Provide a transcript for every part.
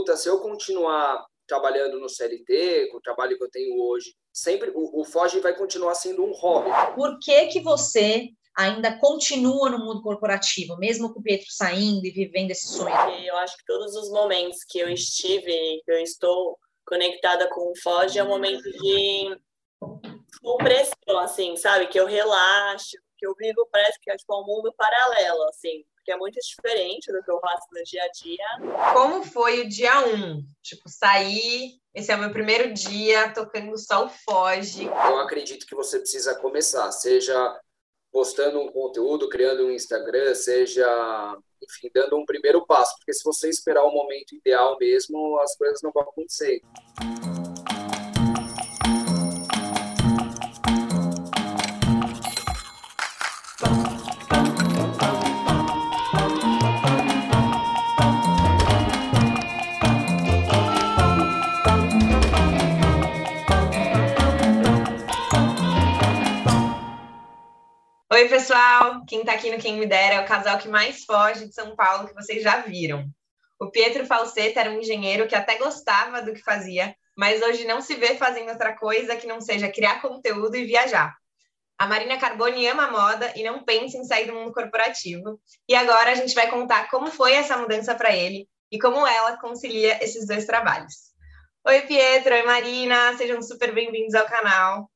puta, se eu continuar trabalhando no CLT, com o trabalho que eu tenho hoje, sempre o, o Foge vai continuar sendo um hobby. Por que que você ainda continua no mundo corporativo, mesmo com o Pietro saindo e vivendo esse sonho? Eu acho que todos os momentos que eu estive, que eu estou conectada com o Foge, é um momento de compressão, assim, sabe? Que eu relaxo, que eu vivo, parece que é tipo um mundo paralelo, assim, porque é muito diferente do que eu faço no dia a dia. Como foi o dia um? Tipo, sair, esse é o meu primeiro dia tocando Sol Foge. Eu acredito que você precisa começar, seja postando um conteúdo, criando um Instagram, seja, enfim, dando um primeiro passo, porque se você esperar o momento ideal mesmo, as coisas não vão acontecer. Oi, pessoal! Quem tá aqui no Quem Me Dera é o casal que mais foge de São Paulo que vocês já viram. O Pietro Falseta era um engenheiro que até gostava do que fazia, mas hoje não se vê fazendo outra coisa que não seja criar conteúdo e viajar. A Marina Carboni ama moda e não pensa em sair do mundo corporativo. E agora a gente vai contar como foi essa mudança para ele e como ela concilia esses dois trabalhos. Oi, Pietro! Oi, Marina! Sejam super bem-vindos ao canal.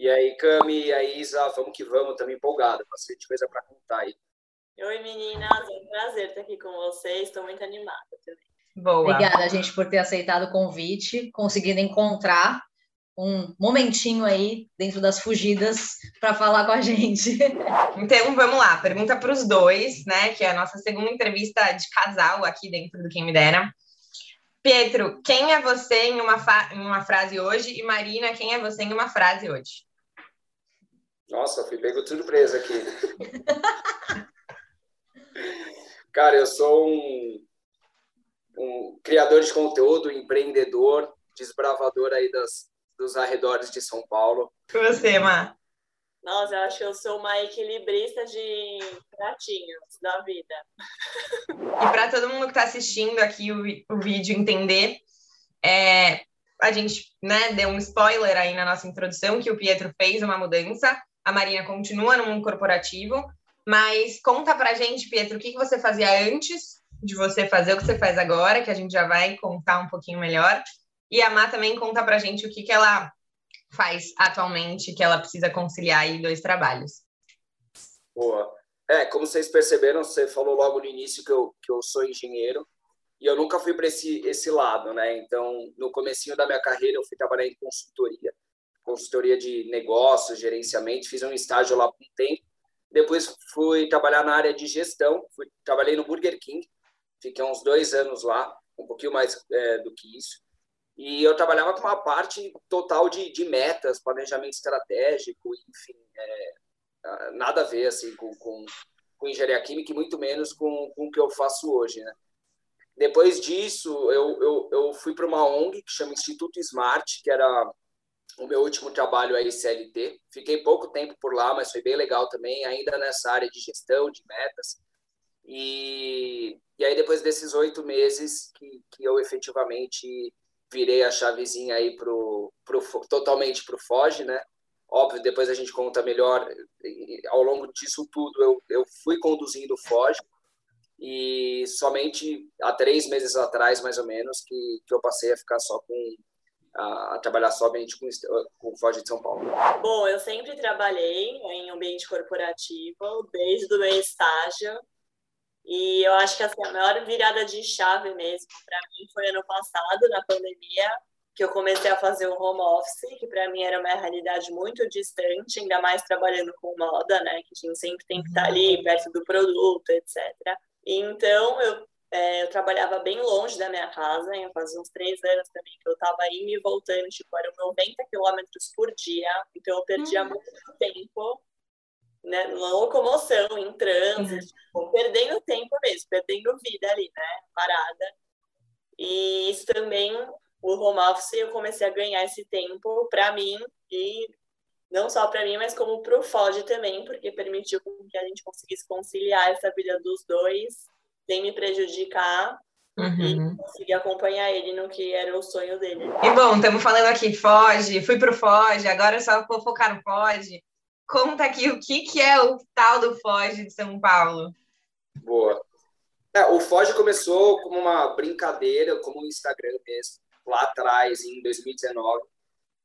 E aí, Cami, e aí, Isa, vamos que vamos, estamos empolgados, bastante coisa para contar aí. Oi, meninas, é um prazer estar aqui com vocês, estou muito animada também. Boa. Obrigada, gente, por ter aceitado o convite, conseguindo encontrar um momentinho aí dentro das fugidas para falar com a gente. Então, vamos lá, pergunta para os dois, né, que é a nossa segunda entrevista de casal aqui dentro do Quem Me Dera. Pietro, quem é você em uma, em uma frase hoje? E Marina, quem é você em uma frase hoje? Nossa, fui pego de surpresa aqui. Cara, eu sou um, um criador de conteúdo, empreendedor, desbravador aí das, dos arredores de São Paulo. E você, Má? Nossa, eu acho que eu sou uma equilibrista de pratinhos da vida. E para todo mundo que está assistindo aqui o, o vídeo entender, é, a gente né, deu um spoiler aí na nossa introdução que o Pietro fez uma mudança a Marina continua no mundo corporativo, mas conta pra gente, Pietro, o que, você fazia antes de você fazer o que você faz agora, que a gente já vai contar um pouquinho melhor. E a Má também conta pra gente o que, que ela faz atualmente, que ela precisa conciliar aí dois trabalhos. Boa. É, como vocês perceberam, você falou logo no início que eu, que eu sou engenheiro e eu nunca fui para esse, esse lado, né? Então, no comecinho da minha carreira, eu fui trabalhar em consultoria consultoria de negócios, gerenciamento, fiz um estágio lá por um tempo. Depois fui trabalhar na área de gestão, fui, trabalhei no Burger King, fiquei uns dois anos lá, um pouquinho mais é, do que isso. E eu trabalhava com uma parte total de, de metas, planejamento estratégico, enfim, é, nada a ver assim com, com, com engenharia química e muito menos com, com o que eu faço hoje, né? Depois disso, eu, eu, eu fui para uma ONG que chama Instituto Smart, que era o meu último trabalho é CLT. Fiquei pouco tempo por lá, mas foi bem legal também, ainda nessa área de gestão, de metas. E, e aí, depois desses oito meses que, que eu efetivamente virei a chavezinha aí pro, pro, totalmente para o FOG, né? Óbvio, depois a gente conta melhor. Ao longo disso tudo, eu, eu fui conduzindo o FOG. E somente há três meses atrás, mais ou menos, que, que eu passei a ficar só com a, a trabalhar somente com, com o Foge de São Paulo? Bom, eu sempre trabalhei em ambiente corporativo, desde o meu estágio. E eu acho que assim, a maior virada de chave mesmo para mim foi ano passado, na pandemia, que eu comecei a fazer o home office, que para mim era uma realidade muito distante, ainda mais trabalhando com moda, né? Que a gente sempre tem que estar ali uhum. perto do produto, etc. Então, eu é, eu trabalhava bem longe da minha casa, hein? fazia uns três anos também que eu estava indo e voltando, tipo, eram 90 quilômetros por dia, então eu perdia uhum. muito tempo né, na locomoção, em trânsito, tipo, perdendo tempo mesmo, perdendo vida ali, né, parada. E isso também, o home office, eu comecei a ganhar esse tempo para mim e não só para mim, mas como para o FOD também, porque permitiu que a gente conseguisse conciliar essa vida dos dois sem me prejudicar. uhum. e consegui acompanhar ele no que era o sonho dele. E bom, estamos falando aqui Foge, fui pro Foge, agora eu só vou focar no Foge. Conta aqui o que, que é o tal do Foge de São Paulo. Boa. É, o Foge começou como uma brincadeira, como um Instagram mesmo, lá atrás, em 2019.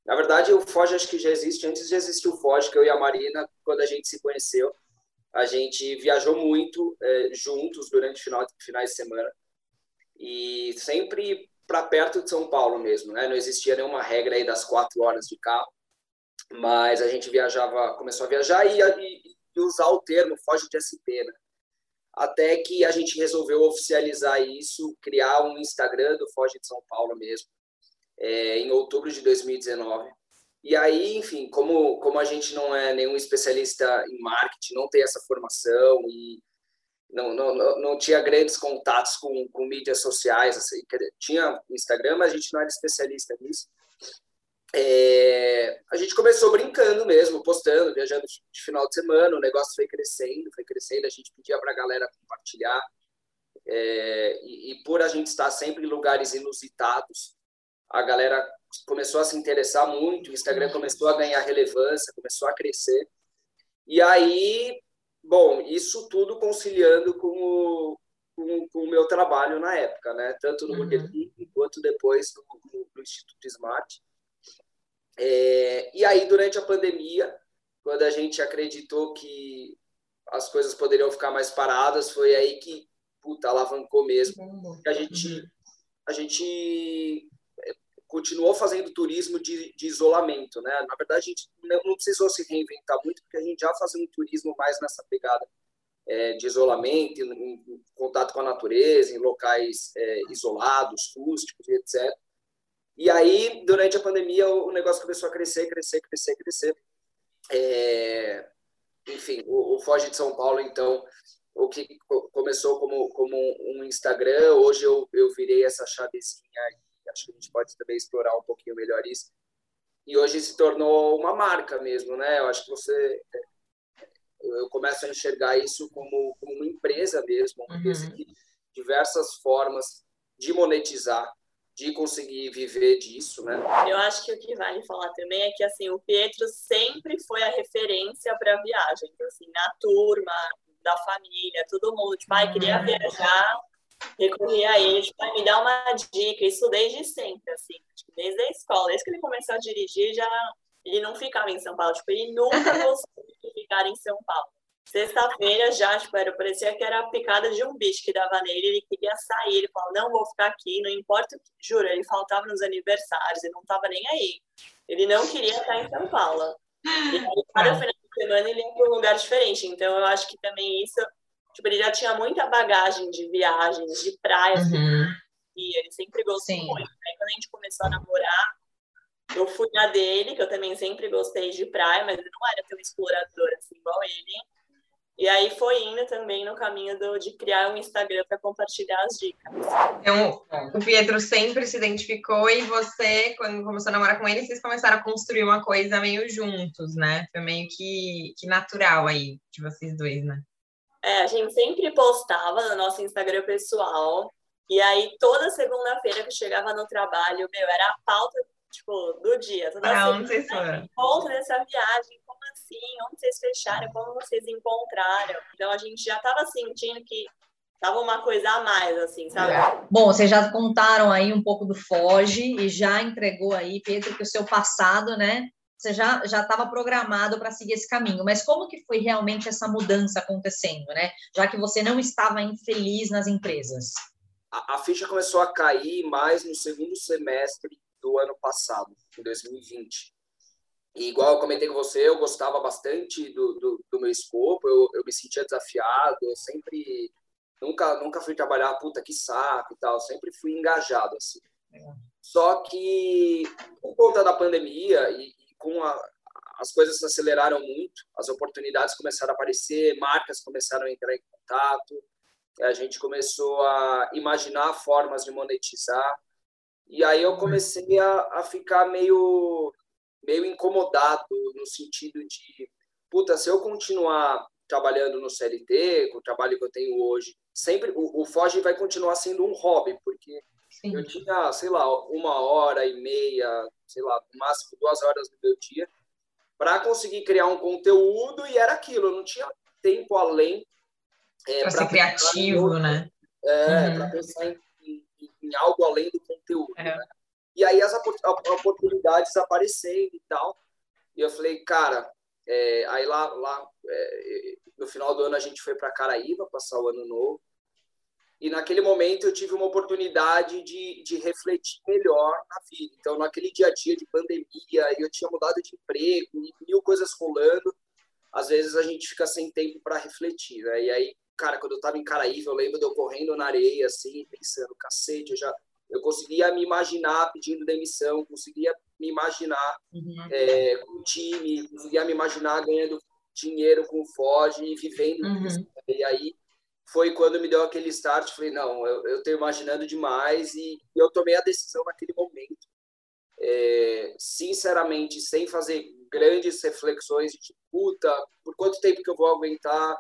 Na verdade, o Foge acho que já existe antes de existir o Foge, que eu e a Marina, quando a gente se conheceu, a gente viajou muito é, juntos durante final, finais de semana e sempre para perto de São Paulo mesmo, né? Não existia nenhuma regra aí das quatro horas de carro, mas a gente viajava, começou a viajar e, e, e usar o termo Foge de SP, né? Até que a gente resolveu oficializar isso, criar um Instagram do Foge de São Paulo mesmo, é, em outubro de 2019. E aí, enfim, como, como a gente não é nenhum especialista em marketing, não tem essa formação e não, não, não tinha grandes contatos com, com mídias sociais, assim, tinha Instagram, mas a gente não era especialista nisso. É, a gente começou brincando mesmo, postando, viajando de final de semana, o negócio foi crescendo, foi crescendo, a gente pedia para a galera compartilhar. É, e, e, por a gente estar sempre em lugares inusitados, a galera começou a se interessar muito, o Instagram começou a ganhar relevância, começou a crescer. E aí, bom, isso tudo conciliando com o, com, com o meu trabalho na época, né? Tanto no uhum. Burger King quanto depois no, no, no Instituto Smart. É, e aí, durante a pandemia, quando a gente acreditou que as coisas poderiam ficar mais paradas, foi aí que, puta, alavancou mesmo. Uhum. A gente, a gente continuou fazendo turismo de, de, isolamento, né? Na verdade, a gente não precisou se reinventar muito, porque a gente já fazia um turismo mais nessa pegada é, de isolamento, em, em, contato com a natureza, em locais é, isolados, rústicos, etc. E aí, durante a pandemia, o, negócio começou a crescer, crescer, crescer, crescer. É, enfim, o, o Foge de São Paulo, então, o que começou como, como um Instagram, hoje eu, eu virei essa chavezinha acho que a gente pode também explorar um pouquinho melhor isso. E hoje se tornou uma marca mesmo, né? Eu acho que você eu começo a enxergar isso como, como uma empresa mesmo, uma empresa uhum. diversas formas de monetizar, de conseguir viver disso, né? Eu acho que o que vale falar também é que assim o Pietro sempre foi a referência para viagem, então, assim na turma, da família, todo mundo tipo, ai, queria uhum. viajar, recorri a ele, tipo, me dá uma dica, isso desde sempre, assim, tipo, desde a escola, desde que ele começou a dirigir, já ele não ficava em São Paulo, tipo, ele nunca gostou de ficar em São Paulo. Sexta-feira já, tipo, era, parecia que era a picada de um bicho que dava nele, ele queria sair, ele falou, não vou ficar aqui, não importa o que, juro, ele faltava nos aniversários, ele não tava nem aí. Ele não queria estar em São Paulo. E aí, cada final de semana ele ia para um lugar diferente, então eu acho que também isso Tipo, ele já tinha muita bagagem de viagens, de praias, uhum. e ele sempre gostou Sim. muito. Aí quando a gente começou a namorar, eu fui na dele, que eu também sempre gostei de praia, mas ele não era tão explorador assim, igual ele. E aí foi indo também no caminho do, de criar um Instagram para compartilhar as dicas. Então, o Pietro sempre se identificou e você, quando começou a namorar com ele, vocês começaram a construir uma coisa meio juntos, né? Foi meio que, que natural aí de vocês dois, né? É, a gente sempre postava no nosso Instagram pessoal. E aí, toda segunda-feira que chegava no trabalho, meu, era a pauta, tipo, do dia. Toda ah, onde vocês foram? Dessa viagem, como assim? Onde vocês fecharam? Como vocês encontraram? Então, a gente já estava sentindo que tava uma coisa a mais, assim, sabe? Bom, vocês já contaram aí um pouco do Foge e já entregou aí, Pedro, que o seu passado, né, você já já estava programado para seguir esse caminho, mas como que foi realmente essa mudança acontecendo, né? Já que você não estava infeliz nas empresas. A, a ficha começou a cair mais no segundo semestre do ano passado, em 2020. E igual eu comentei com você, eu gostava bastante do, do, do meu escopo, eu, eu me sentia desafiado, eu sempre nunca nunca fui trabalhar puta que saco e tal, sempre fui engajado assim. É. Só que por conta da pandemia e, com a, as coisas aceleraram muito, as oportunidades começaram a aparecer, marcas começaram a entrar em contato, a gente começou a imaginar formas de monetizar, e aí eu comecei a, a ficar meio, meio incomodado no sentido de, puta, se eu continuar trabalhando no CLT, com o trabalho que eu tenho hoje, sempre o, o Foge vai continuar sendo um hobby, porque Sim. eu tinha, sei lá, uma hora e meia, sei lá, no máximo duas horas do meu dia, para conseguir criar um conteúdo e era aquilo, eu não tinha tempo além. É, para ser criativo, né? É, uhum. para pensar em, em, em, algo além do conteúdo. É. Né? E aí as oportunidades aparecendo e tal. E eu falei, cara, é, aí lá, lá é, no final do ano a gente foi para Caraíba passar o ano novo. E naquele momento eu tive uma oportunidade de, de refletir melhor na vida. Então, naquele dia a dia de pandemia, eu tinha mudado de emprego, mil coisas rolando. Às vezes a gente fica sem tempo para refletir, né? E aí, cara, quando eu estava em Caraíba, eu lembro de eu correndo na areia, assim, pensando, cacete, eu já eu conseguia me imaginar pedindo demissão, conseguia me imaginar uhum. é, com o time, conseguia me imaginar ganhando dinheiro com o Ford e vivendo uhum. isso. E aí foi quando me deu aquele start, falei, não, eu estou imaginando demais e eu tomei a decisão naquele momento. É, sinceramente, sem fazer grandes reflexões de puta, por quanto tempo que eu vou aguentar,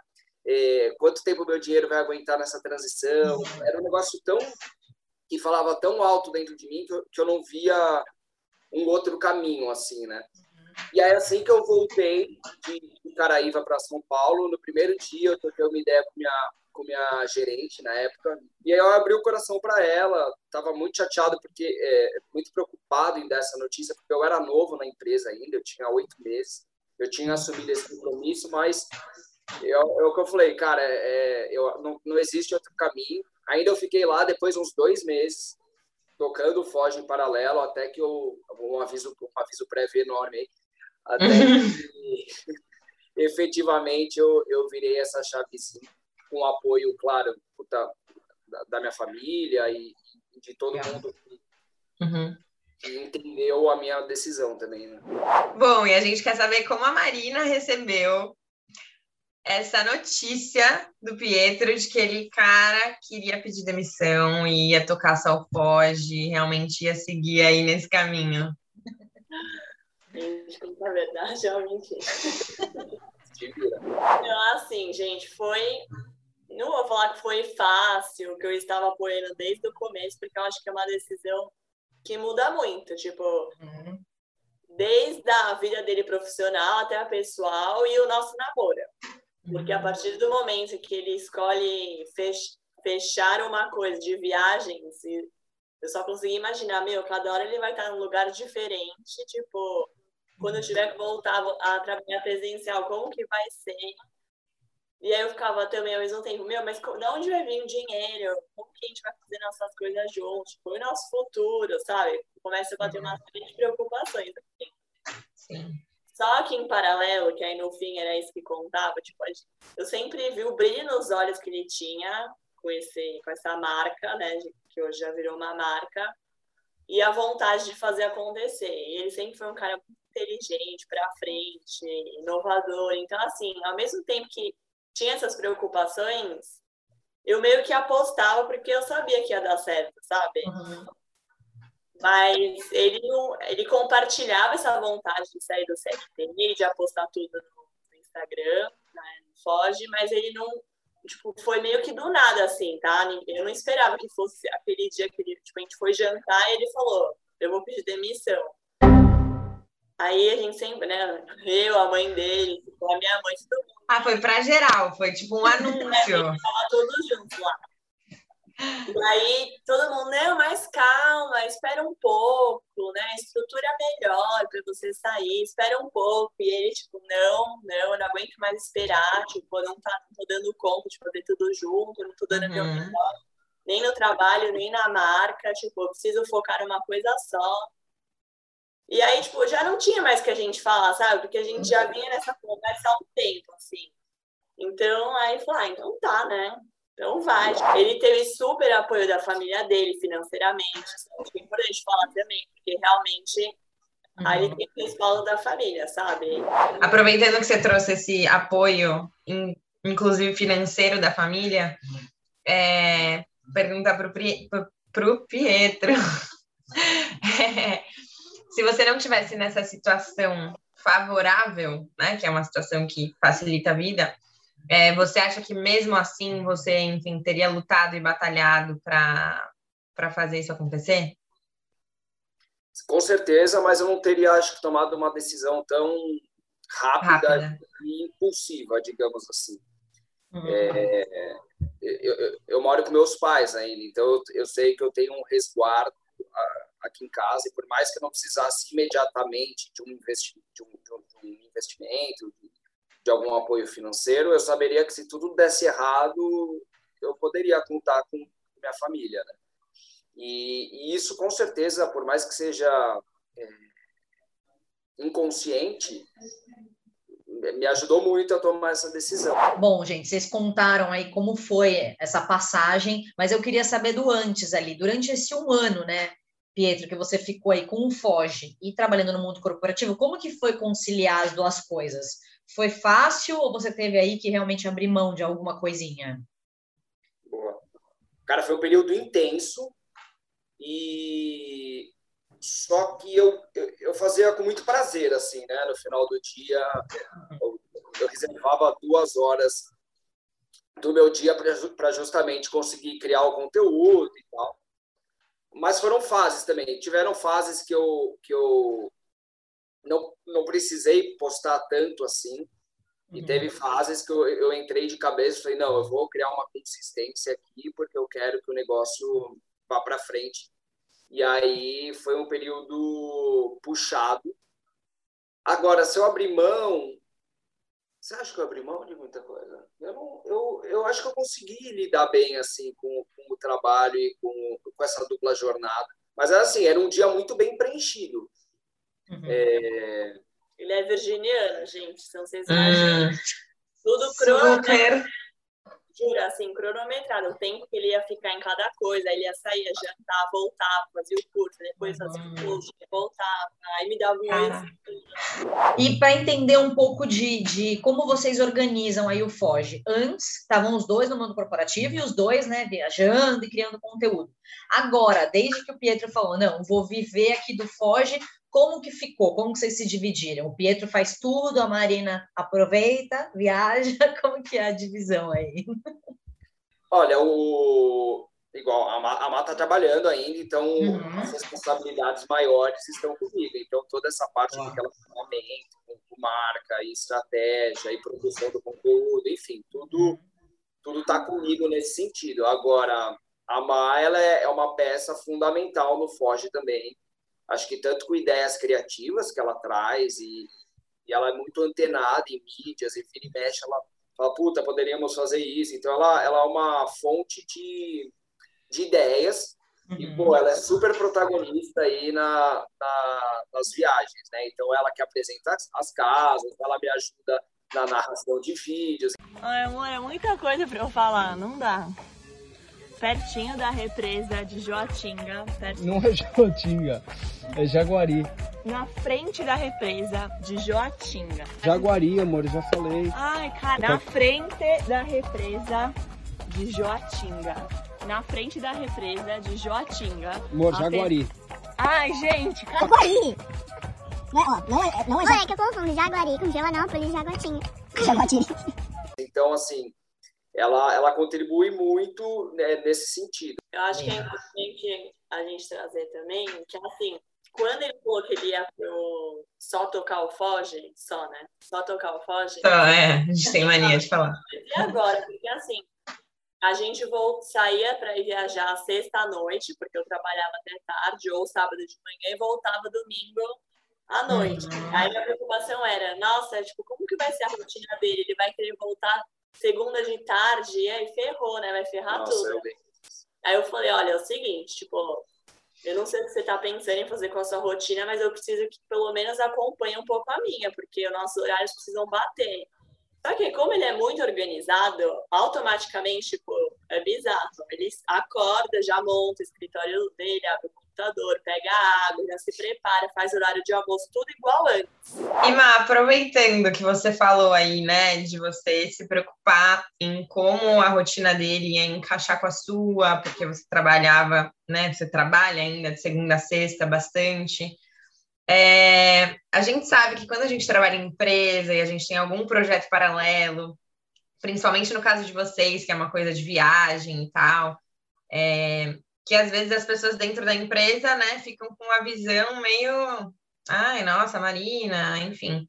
é, quanto tempo meu dinheiro vai aguentar nessa transição. Era um negócio tão que falava tão alto dentro de mim que eu, que eu não via um outro caminho, assim, né? E aí, assim que eu voltei de Caraíva para São Paulo, no primeiro dia eu troquei uma ideia com minha, com minha gerente na época, e aí eu abri o coração para ela, estava muito chateado, porque é, muito preocupado em dar essa notícia, porque eu era novo na empresa ainda, eu tinha oito meses, eu tinha assumido esse compromisso, mas eu, é o que eu falei, cara, é, é, eu, não, não existe outro caminho. Ainda eu fiquei lá depois uns dois meses, tocando o Foge em paralelo, até que eu, um aviso, um aviso prévio enorme aí, até que efetivamente eu, eu virei essa chave sim, com o apoio, claro, da, da minha família e, de todo mundo que, uhum. que, entendeu a minha decisão também. Né? Bom, e a gente quer saber como a Marina recebeu essa notícia do Pietro de que ele, cara, queria pedir demissão e ia tocar só o Foge, realmente ia seguir aí nesse caminho. Gente, na verdade é uma mentira. Então, assim, gente, foi. Não vou falar que foi fácil, que eu estava apoiando desde o começo, porque eu acho que é uma decisão que muda muito. Tipo, uhum. desde a vida dele profissional até a pessoal e o nosso namoro. Porque a partir do momento que ele escolhe fechar uma coisa de viagens, eu só consegui imaginar, meu, cada hora ele vai estar num lugar diferente, tipo, quando eu tiver que voltar a trabalhar presencial, como que vai ser? E aí eu ficava também ao mesmo tempo, meu, mas de onde vai vir o dinheiro? Como que a gente vai fazer nossas coisas juntos? Tipo, o nosso futuro, sabe? Começa a bater uma série de preocupações. Assim. Sim. Só que em paralelo, que aí no fim era isso que contava, tipo, eu sempre vi o brilho nos olhos que ele tinha com, esse, com essa marca, né, que hoje já virou uma marca, e a vontade de fazer acontecer. E ele sempre foi um cara muito inteligente, para frente, inovador. Então, assim, ao mesmo tempo que tinha essas preocupações, eu meio que apostava porque eu sabia que ia dar certo, sabe? Uhum. Mas ele, não, ele compartilhava essa vontade de sair do CFT, de apostar tudo no Instagram, né, Foge, mas ele não. Tipo, foi meio que do nada, assim, tá? Eu não esperava que fosse aquele dia que ele, tipo, a gente foi jantar e ele falou: eu vou pedir demissão. Aí a gente sempre, né? Eu, a mãe dele, a minha mãe, todo mundo. Ah, foi pra geral, foi tipo um anúncio. é, tava todos juntos lá. E aí todo mundo, não, mas calma, espera um pouco, né? Estrutura melhor para você sair, espera um pouco. E ele, tipo, não, não, eu não aguento mais esperar, tipo, eu não, tá, não tô dando conta de fazer tudo junto, não tô dando uhum. meu melhor, nem no trabalho, nem na marca, tipo, eu preciso focar numa coisa só. E aí, tipo, já não tinha mais que a gente falar, sabe? Porque a gente já vinha nessa conversa há um tempo, assim. Então, aí falou, ah, então tá, né? Então vai. Ele teve super apoio da família dele financeiramente. Que é importante falar também, porque realmente uhum. aí ele tem o respaldo da família, sabe? Aproveitando que você trouxe esse apoio, inclusive financeiro da família, é, perguntar para o Pietro. é, se você não tivesse nessa situação favorável, né, que é uma situação que facilita a vida, É, você acha que mesmo assim você, enfim, teria lutado e batalhado para fazer isso acontecer? Com certeza, mas eu não teria, acho que, tomado uma decisão tão rápida, rápida. e impulsiva, digamos assim. Uhum. É, eu, eu, eu, moro com meus pais ainda, então eu, eu sei que eu tenho um resguardo aqui em casa, e por mais que eu não precisasse imediatamente de um, investi de um, de um investimento, de, de algum apoio financeiro, eu saberia que se tudo desse errado, eu poderia contar com minha família, né? E, e, isso, com certeza, por mais que seja é, inconsciente, me ajudou muito a tomar essa decisão. Bom, gente, vocês contaram aí como foi essa passagem, mas eu queria saber do antes ali, durante esse um ano, né, Pietro, que você ficou aí com o Foge e trabalhando no mundo corporativo, como que foi conciliar as duas coisas? Foi fácil ou você teve aí que realmente abrir mão de alguma coisinha? Boa. Cara, foi um período intenso e só que eu, eu, eu, fazia com muito prazer, assim, né? No final do dia, eu, reservava duas horas do meu dia para justamente conseguir criar o conteúdo e tal. Mas foram fases também. Tiveram fases que eu, que eu não, não precisei postar tanto assim. E uhum. teve fases que eu, eu entrei de cabeça e falei, não, eu vou criar uma consistência aqui porque eu quero que o negócio vá para frente. E aí foi um período puxado. Agora, se eu abrir mão, você acha que eu abri mão de muita coisa? Eu, não, eu, eu acho que eu consegui lidar bem assim com, com o trabalho e com, com essa dupla jornada. Mas assim, era um dia muito bem preenchido. Uhum. É... Ele é virginiano, gente, então vocês imaginam. Hum. Tudo cronometrado. Jura, assim, cronometrado. O tempo que ele ia ficar em cada coisa. Ele ia sair, ia jantar, voltava, fazia o curso, depois fazia o curso, voltava. Aí me dava um oi. E para entender um pouco de, de como vocês organizam aí o Foge. Antes, estavam os dois no mundo corporativo e os dois, né, viajando e criando conteúdo. Agora, desde que o Pietro falou, não, vou viver aqui do Foge, como que ficou? Como que vocês se dividiram? O Pietro faz tudo, a Marina aproveita, viaja, como que é a divisão aí? Olha, o igual a Má, a Má tá trabalhando ainda, então uhum. as responsabilidades maiores estão comigo. Então toda essa parte uhum. de relacionamento com marca e estratégia e produção do conteúdo, enfim, tudo uhum. tudo tá comigo nesse sentido. Agora a Má ela é, é uma peça fundamental no Foge também acho que tanto com ideias criativas que ela traz e, e ela é muito antenada em mídias e vira e mexe, ela fala, puta, poderíamos fazer isso. Então, ela, ela é uma fonte de, de ideias uhum. e, pô, ela é super protagonista aí na, na, nas viagens, né? Então, ela que apresenta as, as casas, ela me ajuda na narração de vídeos. Ai, amor, é muita coisa para eu falar, não dá pertinho da represa de Joatinga. Não é Joatinga, é Jaguari. Na frente da represa de Joatinga. Jaguari, amor, já falei. Ai, cara, na frente da represa de Joatinga. Na frente da represa de Joatinga. Amor, Jaguari. Ai, gente, Jaguari! Não é, não é, não é, Olha, é que eu confundo Jaguari com Joanópolis e Jaguatinga. Jaguatinga. Então, assim, ela, ela contribui muito né, nesse sentido. Eu acho que é importante a gente trazer também que, assim, quando ele falou que ele ia pro só tocar o Foge, só, né? Só tocar o Foge. Só, é, a gente tem mania de falar. E agora? Porque, assim, a gente volt, saía para ir viajar sexta-noite, porque eu trabalhava até tarde, ou sábado de manhã, e voltava domingo à noite. Uhum. Aí a preocupação era, nossa, tipo, como que vai ser a rotina dele? Ele vai querer voltar segunda de tarde, e aí ferrou, né? Vai ferrar Nossa, tudo. Eu aí eu falei, olha, é o seguinte, tipo, eu não sei o que você tá pensando em fazer com a sua rotina, mas eu preciso que pelo menos acompanhe um pouco a minha, porque os nossos horários precisam bater. Só que como ele é muito organizado, automaticamente, tipo, é bizarro. Ele acorda, já monta o escritório dele, abre o computador, pega a água, já se prepara, faz horário de almoço, tudo igual antes. Ima, aproveitando que você falou aí, né, de você se preocupar em como a rotina dele ia encaixar com a sua, porque você trabalhava, né, você trabalha ainda de segunda a sexta bastante. É, a gente sabe que quando a gente trabalha em empresa e a gente tem algum projeto paralelo, principalmente no caso de vocês, que é uma coisa de viagem e tal, é, que às vezes as pessoas dentro da empresa, né, ficam com uma visão meio, ai, nossa, Marina, enfim.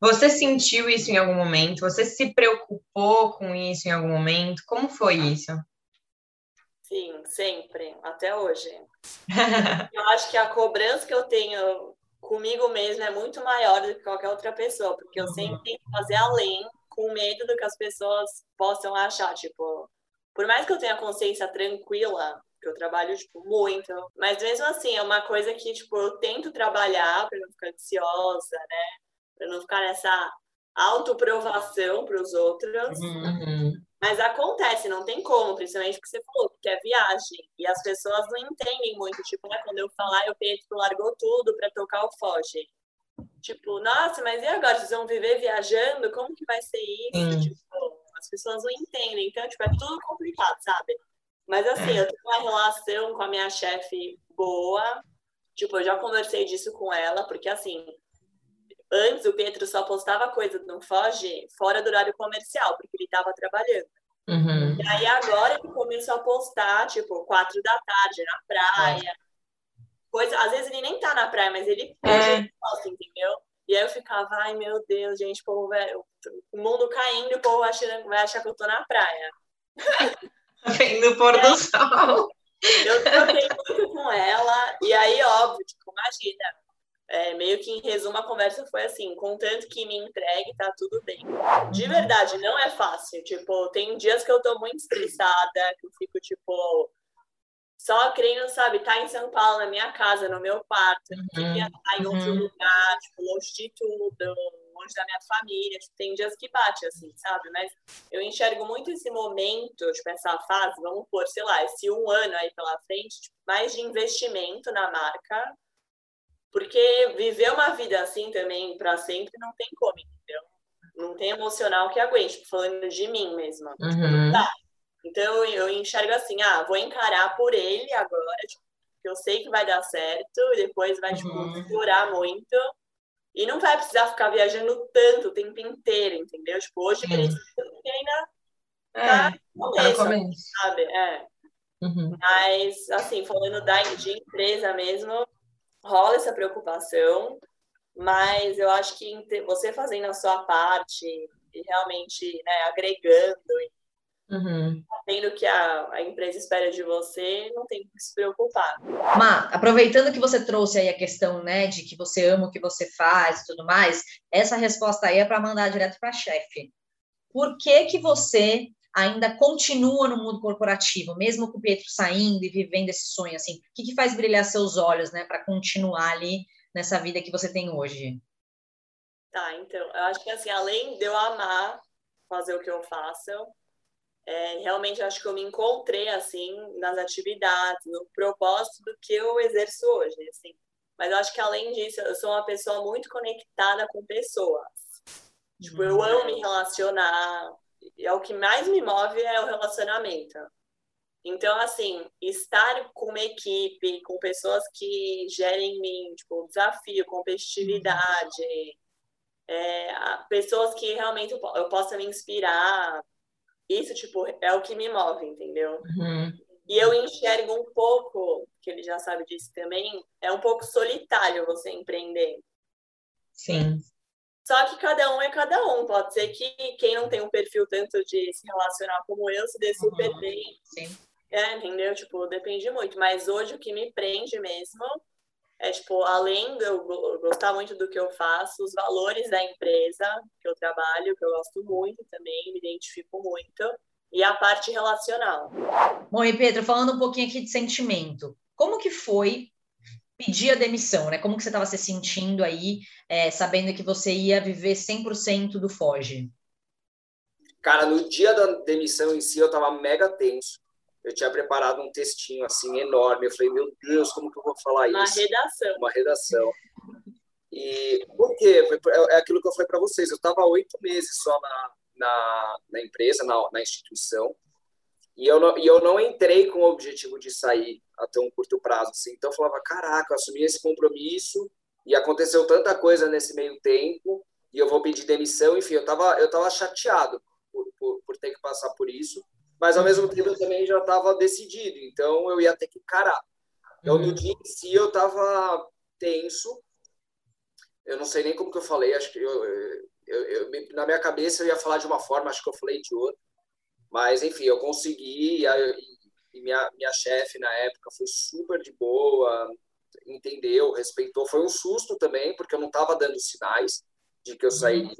Você sentiu isso em algum momento? Você se preocupou com isso em algum momento? Como foi isso? Sim, sempre, até hoje. eu acho que a cobrança que eu tenho comigo mesma é muito maior do que qualquer outra pessoa, porque eu sempre uhum. tenho que fazer além, com medo do que as pessoas possam achar. Tipo, por mais que eu tenha consciência tranquila, que eu trabalho, tipo, muito, mas mesmo assim, é uma coisa que, tipo, eu tento trabalhar para não ficar ansiosa, né? Para não ficar nessa autoprovação para os outros. Uhum. Mas acontece, não tem como, principalmente porque você falou que é viagem. E as pessoas não entendem muito. Tipo, né, quando eu falar, o Pedro largou tudo para tocar o Foge. Tipo, nossa, mas e agora? Vocês vão viver viajando? Como que vai ser isso? Tipo, as pessoas não entendem. Então, tipo, é tudo complicado, sabe? Mas assim, eu tenho uma relação com a minha chefe boa. Tipo, eu já conversei disso com ela, porque assim, Antes, o Pedro só postava coisa no Foge fora do horário comercial, porque ele estava trabalhando. Uhum. E aí, agora ele começou a postar, tipo, quatro da tarde na praia. É. Coisa, às vezes ele nem tá na praia, mas ele é. posta, entendeu? E aí eu ficava, ai meu Deus, gente, povo, velho, o mundo caindo, o povo achando, vai achar que eu tô na praia. Vendo o pôr do sol. Eu troquei muito com ela, e aí, óbvio, tipo, imagina, é, meio que em resumo a conversa foi assim, contanto que me entregue, tá tudo bem. De verdade, não é fácil. Tipo, tem dias que eu tô muito estressada, que eu fico, tipo, só querendo, sabe, tá em São Paulo, na minha casa, no meu quarto, não queria estar em outro uhum. lugar, tipo, longe de tudo, longe da minha família. Tipo, tem dias que bate, assim, sabe? Mas eu enxergo muito esse momento, tipo, essa fase, vamos pôr, sei lá, esse um ano aí pela frente, tipo, mais de investimento na marca, porque viver uma vida assim também para sempre não tem como, entendeu? Não tem emocional que aguente, falando de mim mesma. Uhum. Tá. Então eu enxergo assim, ah, vou encarar por ele agora, tipo, que eu sei que vai dar certo, e depois vai, tipo, uhum. explorar muito. E não vai precisar ficar viajando tanto o tempo inteiro, entendeu? Tipo, hoje uhum. precisa ainda é, tá começo, começo. sabe? É. Uhum. Mas, assim, falando da, de empresa mesmo, rola essa preocupação, mas eu acho que você fazendo a sua parte e realmente né, agregando Uhum. Tendo que a, a, empresa espera de você, não tem que se preocupar. Ma, aproveitando que você trouxe aí a questão, né, de que você ama o que você faz e tudo mais, essa resposta aí é para mandar direto para a chefe. Por que que você ainda continua no mundo corporativo, mesmo com o Pietro saindo e vivendo esse sonho, assim? O que, que faz brilhar seus olhos, né, para continuar ali nessa vida que você tem hoje? Tá, então, eu acho que, assim, além de eu amar fazer o que eu faço, é, realmente acho que eu me encontrei, assim, nas atividades, no propósito do que eu exerço hoje, assim. Mas eu acho que, além disso, eu sou uma pessoa muito conectada com pessoas. Tipo, eu amo me relacionar, é o que mais me move é o relacionamento. Então, assim, estar com uma equipe, com pessoas que gerem em mim, tipo, desafio, competitividade, é, pessoas que realmente eu possa me inspirar, isso, tipo, é o que me move, entendeu? Uhum. E eu enxergo um pouco, que ele já sabe disso também, é um pouco solitário você empreender. Sim. Só que cada um é cada um. Pode ser que quem não tem um perfil tanto de se relacionar como eu se dê super uhum. bem. Sim. É, entendeu? Tipo, depende muito. Mas hoje o que me prende mesmo é, tipo, além de eu gostar muito do que eu faço, os valores da empresa que eu trabalho, que eu gosto muito também, me identifico muito, e a parte relacional. Bom, e Pedro, falando um pouquinho aqui de sentimento, como que foi pedir a demissão, né? Como que você estava se sentindo aí, é, sabendo que você ia viver 100% do Foge? Cara, no dia da demissão em si, eu estava mega tenso. Eu tinha preparado um textinho, assim, enorme. Eu falei, meu Deus, como que eu vou falar Uma isso? Uma redação. Uma redação. E por quê? É aquilo que eu falei para vocês. Eu estava oito meses só na, na, na empresa, na, na instituição. E eu, não, e eu não entrei com o objetivo de sair até um curto prazo. Assim. Então eu falava, caraca, eu assumi esse compromisso e aconteceu tanta coisa nesse meio tempo e eu vou pedir demissão. Enfim, eu estava eu tava chateado por, por, por ter que passar por isso, mas ao mesmo tempo eu também já estava decidido, então eu ia ter que encarar. Então, no dia em si, eu estava tenso, eu não sei nem como que eu falei, acho que eu, eu, eu, na minha cabeça eu ia falar de uma forma, acho que eu falei de outra, mas enfim, eu consegui, e, e minha, minha chefe na época foi super de boa, entendeu, respeitou. Foi um susto também, porque eu não estava dando sinais de que eu sairia.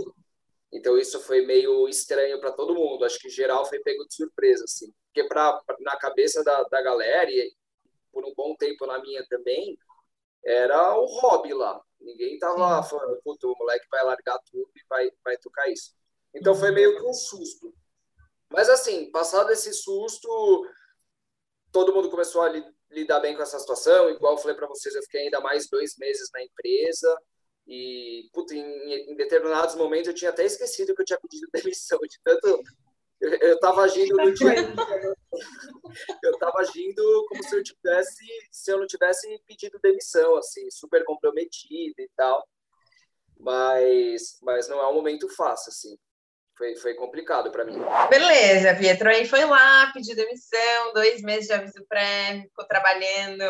Então isso foi meio estranho para todo mundo. Acho que geral foi pego de surpresa, assim. Porque pra, pra, na cabeça da, da galera, e por um bom tempo na minha também, era o hobby lá. Ninguém tava falando, puto, o moleque vai largar tudo e vai, vai tocar isso. Então foi meio que um susto. Mas assim, passado esse susto, todo mundo começou a lidar bem com essa situação. Igual eu falei para vocês, eu fiquei ainda mais dois meses na empresa. E, puta, em, em, determinados momentos eu tinha até esquecido que eu tinha pedido demissão, de tanto. Eu estava agindo no dia. eu estava agindo como se eu tivesse, se eu não tivesse pedido demissão, assim, super comprometido e tal. Mas, mas não é um momento fácil, assim foi, foi complicado para mim. Beleza, Pietro. Aí foi lá, pediu demissão, dois meses de aviso prévio, ficou trabalhando.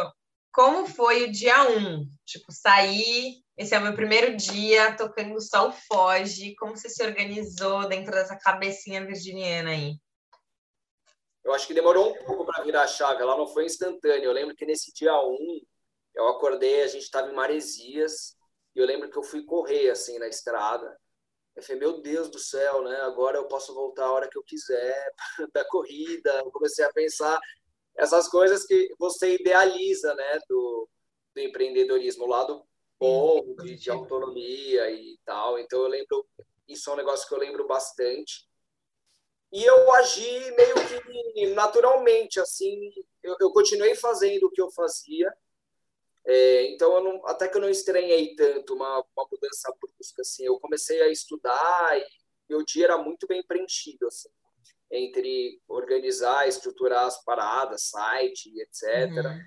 Como foi o dia um? Tipo, sair, esse é o meu primeiro dia tocando Sol Foge. Como você se organizou dentro dessa cabecinha virginiana aí? Eu acho que demorou um pouco para virar a chave, ela não foi instantânea. Eu lembro que nesse dia um, eu acordei, a gente estava em Maresias, e eu lembro que eu fui correr assim na estrada. Eu falei, meu Deus do céu, né? Agora eu posso voltar a hora que eu quiser da corrida. Eu comecei a pensar essas coisas que você idealiza, né? Do, do empreendedorismo, o lado bom, de, de autonomia e tal. Então eu lembro, isso é um negócio que eu lembro bastante. E eu agi meio que naturalmente, assim. Eu, eu continuei fazendo o que eu fazia, é, então, eu não, até que eu não estranhei tanto uma, uma mudança brusca, assim, eu comecei a estudar e meu dia era muito bem preenchido, assim, entre organizar, estruturar as paradas, site, etc., uhum.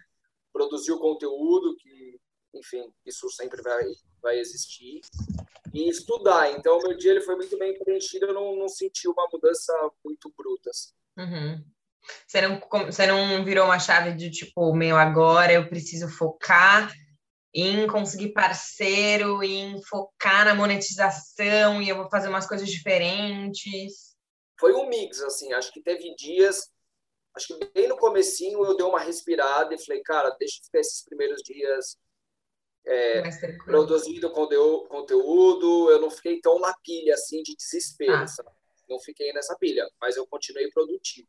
produzir o conteúdo, que, enfim, isso sempre vai, vai existir, e estudar. Então, meu dia ele foi muito bem preenchido, eu não, não senti uma mudança muito bruta, assim. Uhum. Você não, você não virou uma chave de tipo, meu, agora eu preciso focar em conseguir parceiro, em focar na monetização e eu vou fazer umas coisas diferentes? Foi um mix, assim, acho que teve dias, acho que bem no comecinho eu dei uma respirada e falei, cara, deixa eu ficar esses primeiros dias é, produzindo conteúdo, eu não fiquei tão na pilha, assim, de desespero, ah. Não fiquei nessa pilha, mas eu continuei produtivo.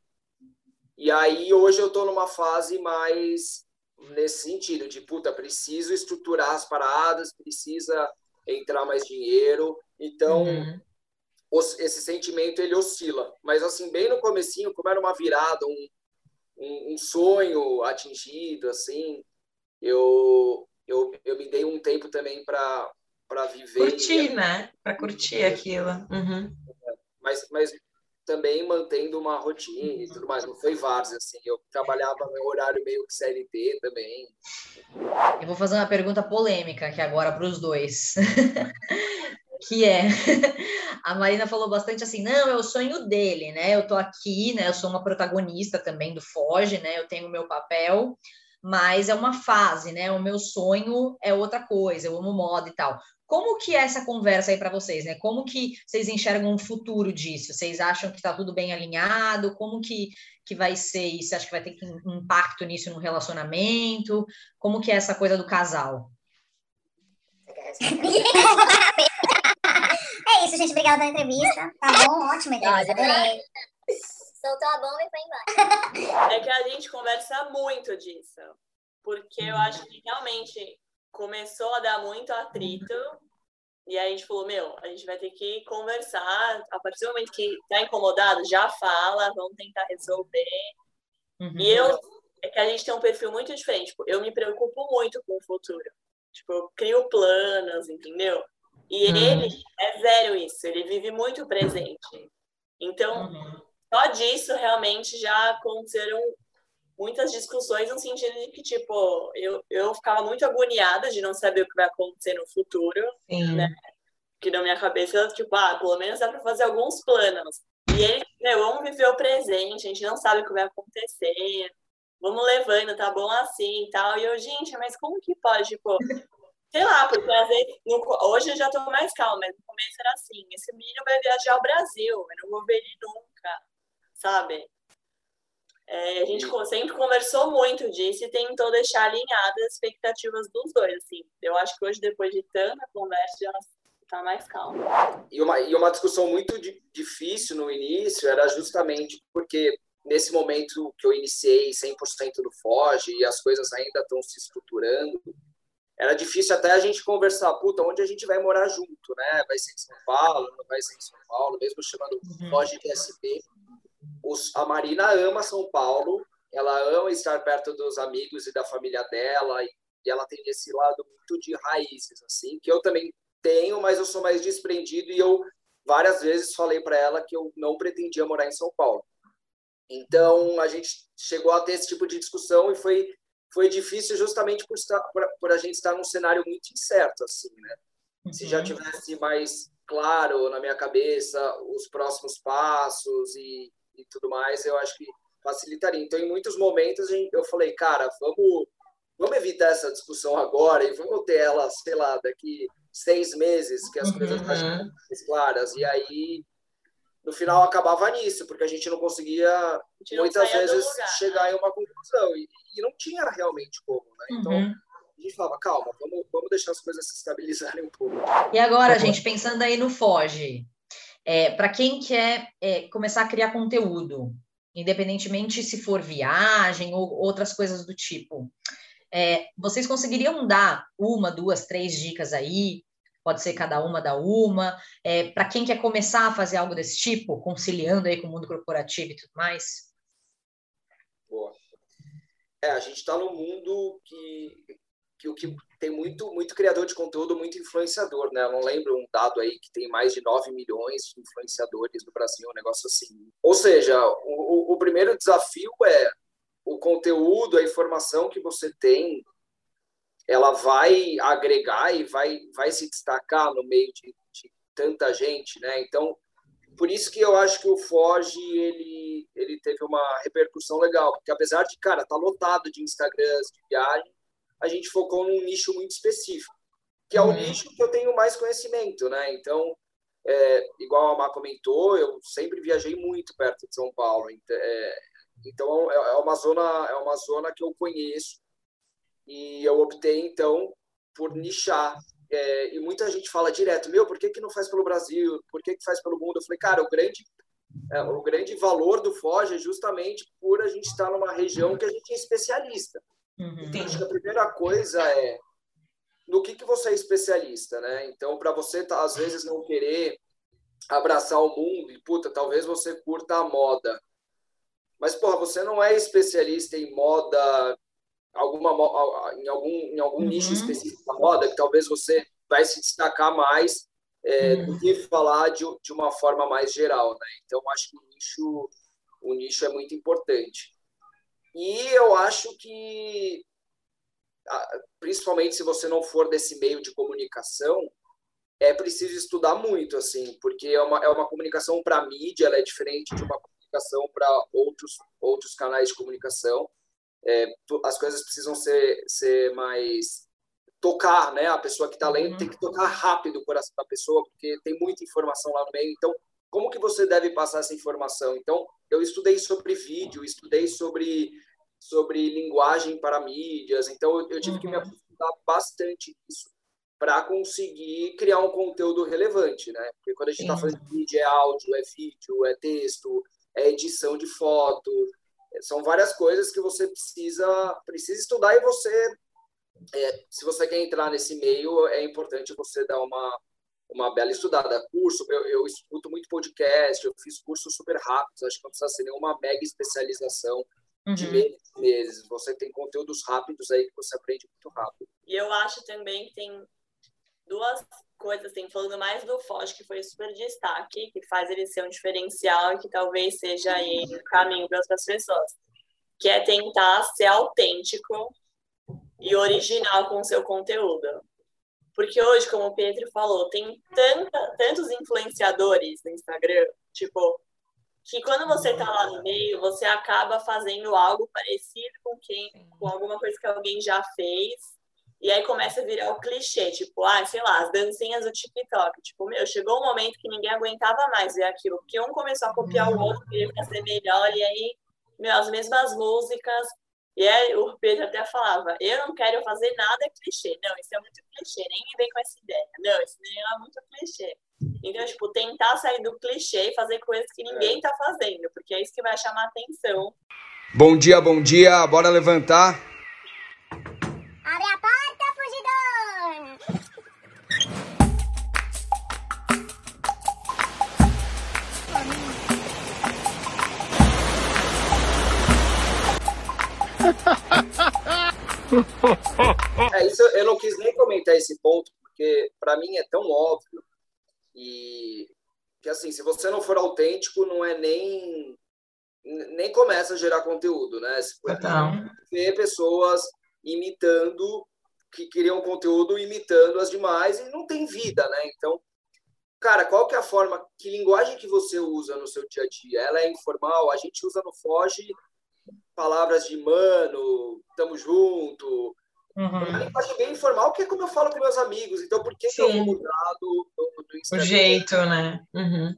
E aí hoje eu estou numa fase mais nesse sentido, de puta, preciso estruturar as paradas, precisa entrar mais dinheiro. Então, uhum. esse sentimento ele oscila. Mas assim, bem no comecinho, como era uma virada, um, um, um sonho atingido, assim, eu, eu, eu me dei um tempo também para para viver. Curtir, né? Para curtir aquilo. Uhum. Mas, mas também mantendo uma rotina e tudo mais. Não foi várzea, assim. Eu trabalhava no horário meio que CLT também. Eu vou fazer uma pergunta polêmica aqui agora para os dois. que é a Marina falou bastante assim, não, é o sonho dele, né? Eu tô aqui, né? Eu sou uma protagonista também do Foge, né? Eu tenho o meu papel, mas é uma fase, né? O meu sonho é outra coisa, eu amo moda e tal. Como que é essa conversa aí para vocês, né? Como que vocês enxergam o futuro disso? Vocês acham que está tudo bem alinhado? Como que, que vai ser isso? Você acha que vai ter um impacto nisso no relacionamento? Como que é essa coisa do casal? é isso, gente. Obrigada pela entrevista. Tá bom? Ótima ideia. Adorei. Soltou a bomba e foi embora. É que a gente conversa muito disso. Porque eu acho que realmente começou a dar muito atrito. E aí a gente falou, meu, a gente vai ter que conversar. A partir do momento que tá incomodado, já fala, vamos tentar resolver. Uhum. E eu, é que a gente tem um perfil muito diferente. Tipo, eu me preocupo muito com o futuro. Tipo, eu crio planos, entendeu? E uhum. ele é zero isso, ele vive muito presente. Então, uhum. só disso realmente já aconteceram muitas discussões no sentido de que, tipo, eu, eu ficava muito agoniada de não saber o que vai acontecer no futuro, Sim. né? Que na minha cabeça, tipo, ah, pelo menos dá para fazer alguns planos. E ele, meu, vamos viver o presente, a gente não sabe o que vai acontecer, vamos levando, tá bom assim e tal. E eu, gente, mas como que pode, tipo, sei lá, porque às vezes, no, hoje eu já tô mais calma, mas no começo era assim, esse menino vai viajar ao Brasil, eu não vou ver ele nunca, sabe? É, a gente sempre conversou muito disso e tentou deixar alinhadas as expectativas dos dois, assim. Eu acho que hoje, depois de tanta conversa, já tá mais calmo. E uma, e uma discussão muito difícil no início era justamente porque nesse momento que eu iniciei 100% do Foge e as coisas ainda estão se estruturando, era difícil até a gente conversar, puta, onde a gente vai morar junto, né? Vai ser em São Paulo, não vai ser em São Paulo, mesmo chamando uhum. Foge de SP. Os, a Marina ama São Paulo, ela ama estar perto dos amigos e da família dela, e, e ela tem esse lado muito de raízes, assim, que eu também tenho, mas eu sou mais desprendido e eu várias vezes falei para ela que eu não pretendia morar em São Paulo. Então, a gente chegou a ter esse tipo de discussão e foi foi difícil justamente por, estar, por, por a gente estar num cenário muito incerto, assim, né? Uhum. Se já uhum. tivesse mais claro na minha cabeça os próximos passos e, e tudo mais, eu acho que facilitaria. Então, em muitos momentos, eu falei, cara, vamos, vamos evitar essa discussão agora e vamos ter ela, sei lá, daqui seis meses, que as uhum. coisas estão mais claras. E aí no final acabava nisso, porque a gente não conseguia gente muitas vezes lugar, chegar né? em uma conclusão e, e, não tinha realmente como, né? Então uhum. a gente falava, calma, vamos, vamos deixar as coisas se estabilizarem um pouco. E agora, gente, pensando aí no Foge, é, para quem quer é, começar a criar conteúdo, independentemente se for viagem ou outras coisas do tipo, é, vocês conseguiriam dar uma, duas, três dicas aí pode ser cada uma da uma. É, para quem quer começar a fazer algo desse tipo, conciliando aí com o mundo corporativo e tudo mais? Boa. É, a gente está num mundo que, que o que tem muito muito criador de conteúdo, muito influenciador, né? Eu não lembro um dado aí que tem mais de 9 milhões de influenciadores no Brasil, um negócio assim. Ou seja, o, o primeiro desafio é o conteúdo, a informação que você tem ela vai agregar e vai, vai se destacar no meio de, de tanta gente, né? Então, por isso que eu acho que o Foge ele, ele teve uma repercussão legal, porque apesar de, cara, tá lotado de Instagrams de viagem, a gente focou num nicho muito específico, que é o uhum. nicho que eu tenho mais conhecimento, né? Então, é, igual a Má comentou, eu sempre viajei muito perto de São Paulo, é, então é, é uma zona é uma zona que eu conheço e eu optei, então, por nichar. É, e muita gente fala direto, meu, por que, que não faz pelo Brasil? Por que, que faz pelo mundo? Eu falei, cara, o grande, é, o grande valor do Foge é justamente por a gente estar numa região que a gente é especialista. Uhum. Acho que a primeira coisa é no que, que você é especialista, né? Então, para você, tá, às vezes, não querer abraçar o mundo e, puta, talvez você curta a moda. Mas, porra, você não é especialista em moda alguma em algum em algum uhum. nicho específico da moda que talvez você vai se destacar mais é, uhum. do que falar de, de uma forma mais geral, né? Então acho que o nicho o nicho é muito importante e eu acho que principalmente se você não for desse meio de comunicação é preciso estudar muito assim porque é uma é uma comunicação para mídia ela é diferente de uma comunicação para outros outros canais de comunicação é, as coisas precisam ser, ser mais tocar, né? A pessoa que está lendo uhum. tem que tocar rápido o coração da pessoa, porque tem muita informação lá no meio. Então, como que você deve passar essa informação? Então, eu estudei sobre vídeo, estudei sobre sobre linguagem para mídias. Então, eu, tive uhum. que me uhum. aprofundar bastante nisso para conseguir criar um conteúdo relevante, né? Porque quando a gente está falando de mídia, é áudio, é vídeo, é texto, é edição de foto, são várias coisas que você precisa precisa estudar e você é, se você quer entrar nesse meio é importante você dar uma uma bela estudada curso eu, eu escuto muito podcast eu fiz cursos super rápidos acho que não precisa ser nenhuma mega especialização de uhum. meses você tem conteúdos rápidos aí que você aprende muito rápido e eu acho também que tem duas coisas, assim, falando mais do Foz, que foi super destaque, que faz ele ser um diferencial e que talvez seja aí um caminho para outras pessoas, que é tentar ser autêntico e original com o seu conteúdo. Porque hoje, como o Pedro falou, tem tanta, tantos influenciadores no Instagram, tipo, que quando você está lá no meio, você acaba fazendo algo parecido com quem, com alguma coisa que alguém já fez, e aí começa a virar o clichê, tipo, ah, sei lá, as dancinhas do TikTok. Tipo, meu, chegou um momento que ninguém aguentava mais ver aquilo, porque um começou a copiar o outro, queria fazer melhor, e aí, meu, as mesmas músicas. E aí o Pedro até falava, eu não quero fazer nada clichê. Não, isso é muito clichê, nem me vem com essa ideia. Não, isso é muito clichê. Então, tipo, tentar sair do clichê e fazer coisas que ninguém tá fazendo, porque é isso que vai chamar atenção. Bom dia, bom dia. Bora levantar. Abre a porta, fugidor! É, isso eu não quis nem comentar esse ponto, porque para mim é tão óbvio e que assim, se você não for autêntico, não é nem nem começa a gerar conteúdo, né? Se for ver pessoas imitando que criam conteúdo imitando as demais e não tem vida, né? Então, cara, qual que é a forma, que linguagem que você usa no seu dia a dia? Ela é informal? A gente usa no Foge palavras de mano, tamo junto. Uhum. Uma linguagem bem informal, que é como eu falo com meus amigos. Então, por que, que eu vou mudar do, do, do O Instagram? jeito, né? Uhum.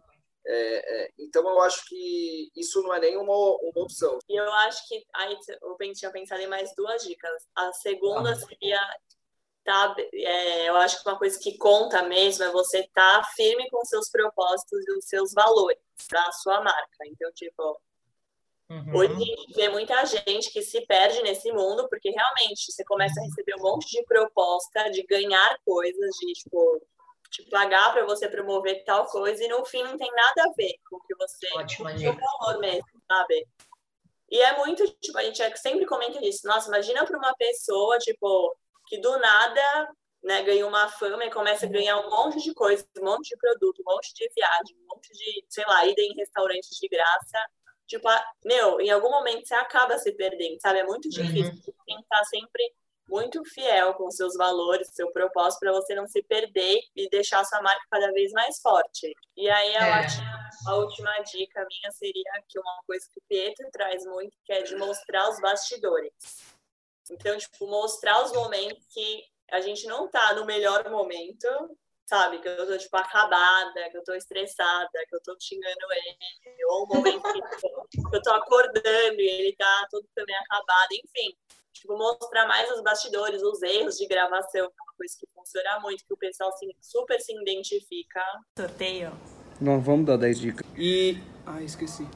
É, é, então, eu acho que isso não é nenhuma uma opção. E eu acho que aí o Ben tinha pensado em mais duas dicas. A segunda seria tá, é, eu acho que uma coisa que conta mesmo é você estar firme com os seus propósitos e os seus valores da sua marca. Então, tipo, Uhum. Hoje a gente vê muita gente que se perde nesse mundo, porque realmente você começa a receber um monte de proposta de ganhar coisas, de tipo, te pagar para você promover tal coisa, e no fim não tem nada a ver com o que você. Ótima com o valor mesmo, sabe? E é muito, tipo, a gente sempre comenta isso. Nossa, imagina para uma pessoa, tipo, que do nada né, ganha uma fama e começa a ganhar um monte de coisa, um monte de produto, um monte de viagem, um monte de, sei lá, ida em restaurantes de graça. Tipo, a- meu, em algum momento você acaba se perdendo, sabe? É muito difícil. Você tem que estar sempre muito fiel com seus valores, seu propósito, para você não se perder e deixar a sua marca cada vez mais forte. E aí, eu É. acho a última dica minha seria que uma coisa que o Pietro traz muito, que é de mostrar os bastidores. Então, tipo, mostrar os momentos que a gente não tá no melhor momento, sabe? Que eu tô, tipo, acabada, que eu tô estressada, que eu tô xingando ele, ou um momento que eu tô acordando e ele tá todo também acabado, enfim. Tipo, mostrar mais os bastidores, os erros de gravação, que é uma coisa que funciona muito, que o pessoal se- super se identifica. Sorteio. Não, vamos dar 10 dicas. E. Ah, esqueci.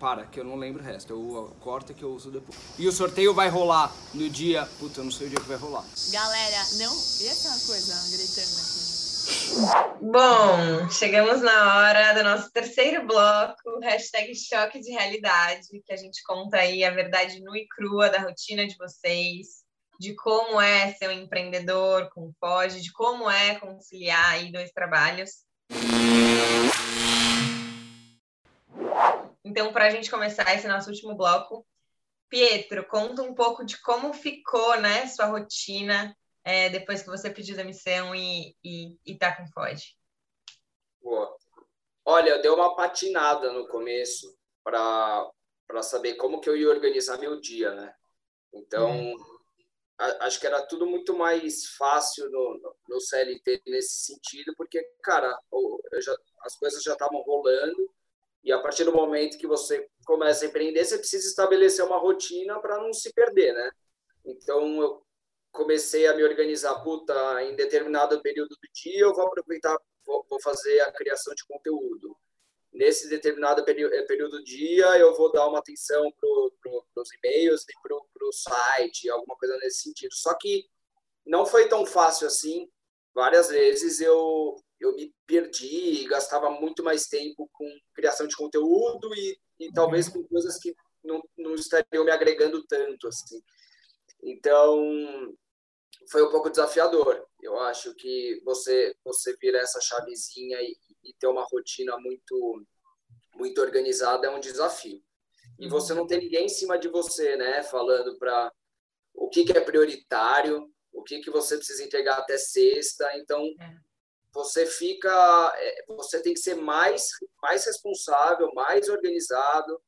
Para, que eu não lembro o resto. Eu corto que eu uso depois. E o sorteio vai rolar no dia. Puta, eu não sei o dia que vai rolar. Galera, não. E essa coisa gritando aqui? Bom, chegamos na hora do nosso terceiro bloco, hashtag choque de realidade, que a gente conta aí a verdade nua e crua da rotina de vocês, de como é ser um empreendedor com Foge, de como é conciliar aí dois trabalhos. Então, para a gente começar esse nosso último bloco, Pietro, conta um pouco de como ficou, né, sua rotina é, depois que você pediu demissão e, e, e tá com Foge. Boa. Olha, deu uma patinada no começo para saber como que eu ia organizar meu dia, né? Então, a- acho que era tudo muito mais fácil no, no, CLT nesse sentido, porque, cara, eu já- as coisas já estavam rolando e a partir do momento que você começa a empreender, você precisa estabelecer uma rotina para não se perder, né? Então, eu comecei a me organizar, puta, em determinado período do dia eu vou aproveitar vou, fazer a criação de conteúdo. Nesse determinado período, período do dia, eu vou dar uma atenção para pro, os e-mails e para o site, alguma coisa nesse sentido. Só que não foi tão fácil assim. Várias vezes eu, eu me perdi e gastava muito mais tempo com criação de conteúdo e, e talvez com coisas que não, não estariam me agregando tanto. assim. Então, foi um pouco desafiador. Eu acho que você você vira essa chavezinha e, e ter uma rotina muito muito organizada é um desafio. E você não tem ninguém em cima de você, né, falando para o que, que é prioritário, o que que você precisa entregar até sexta. Então, você fica, é, você tem que ser mais, mais responsável, mais organizado,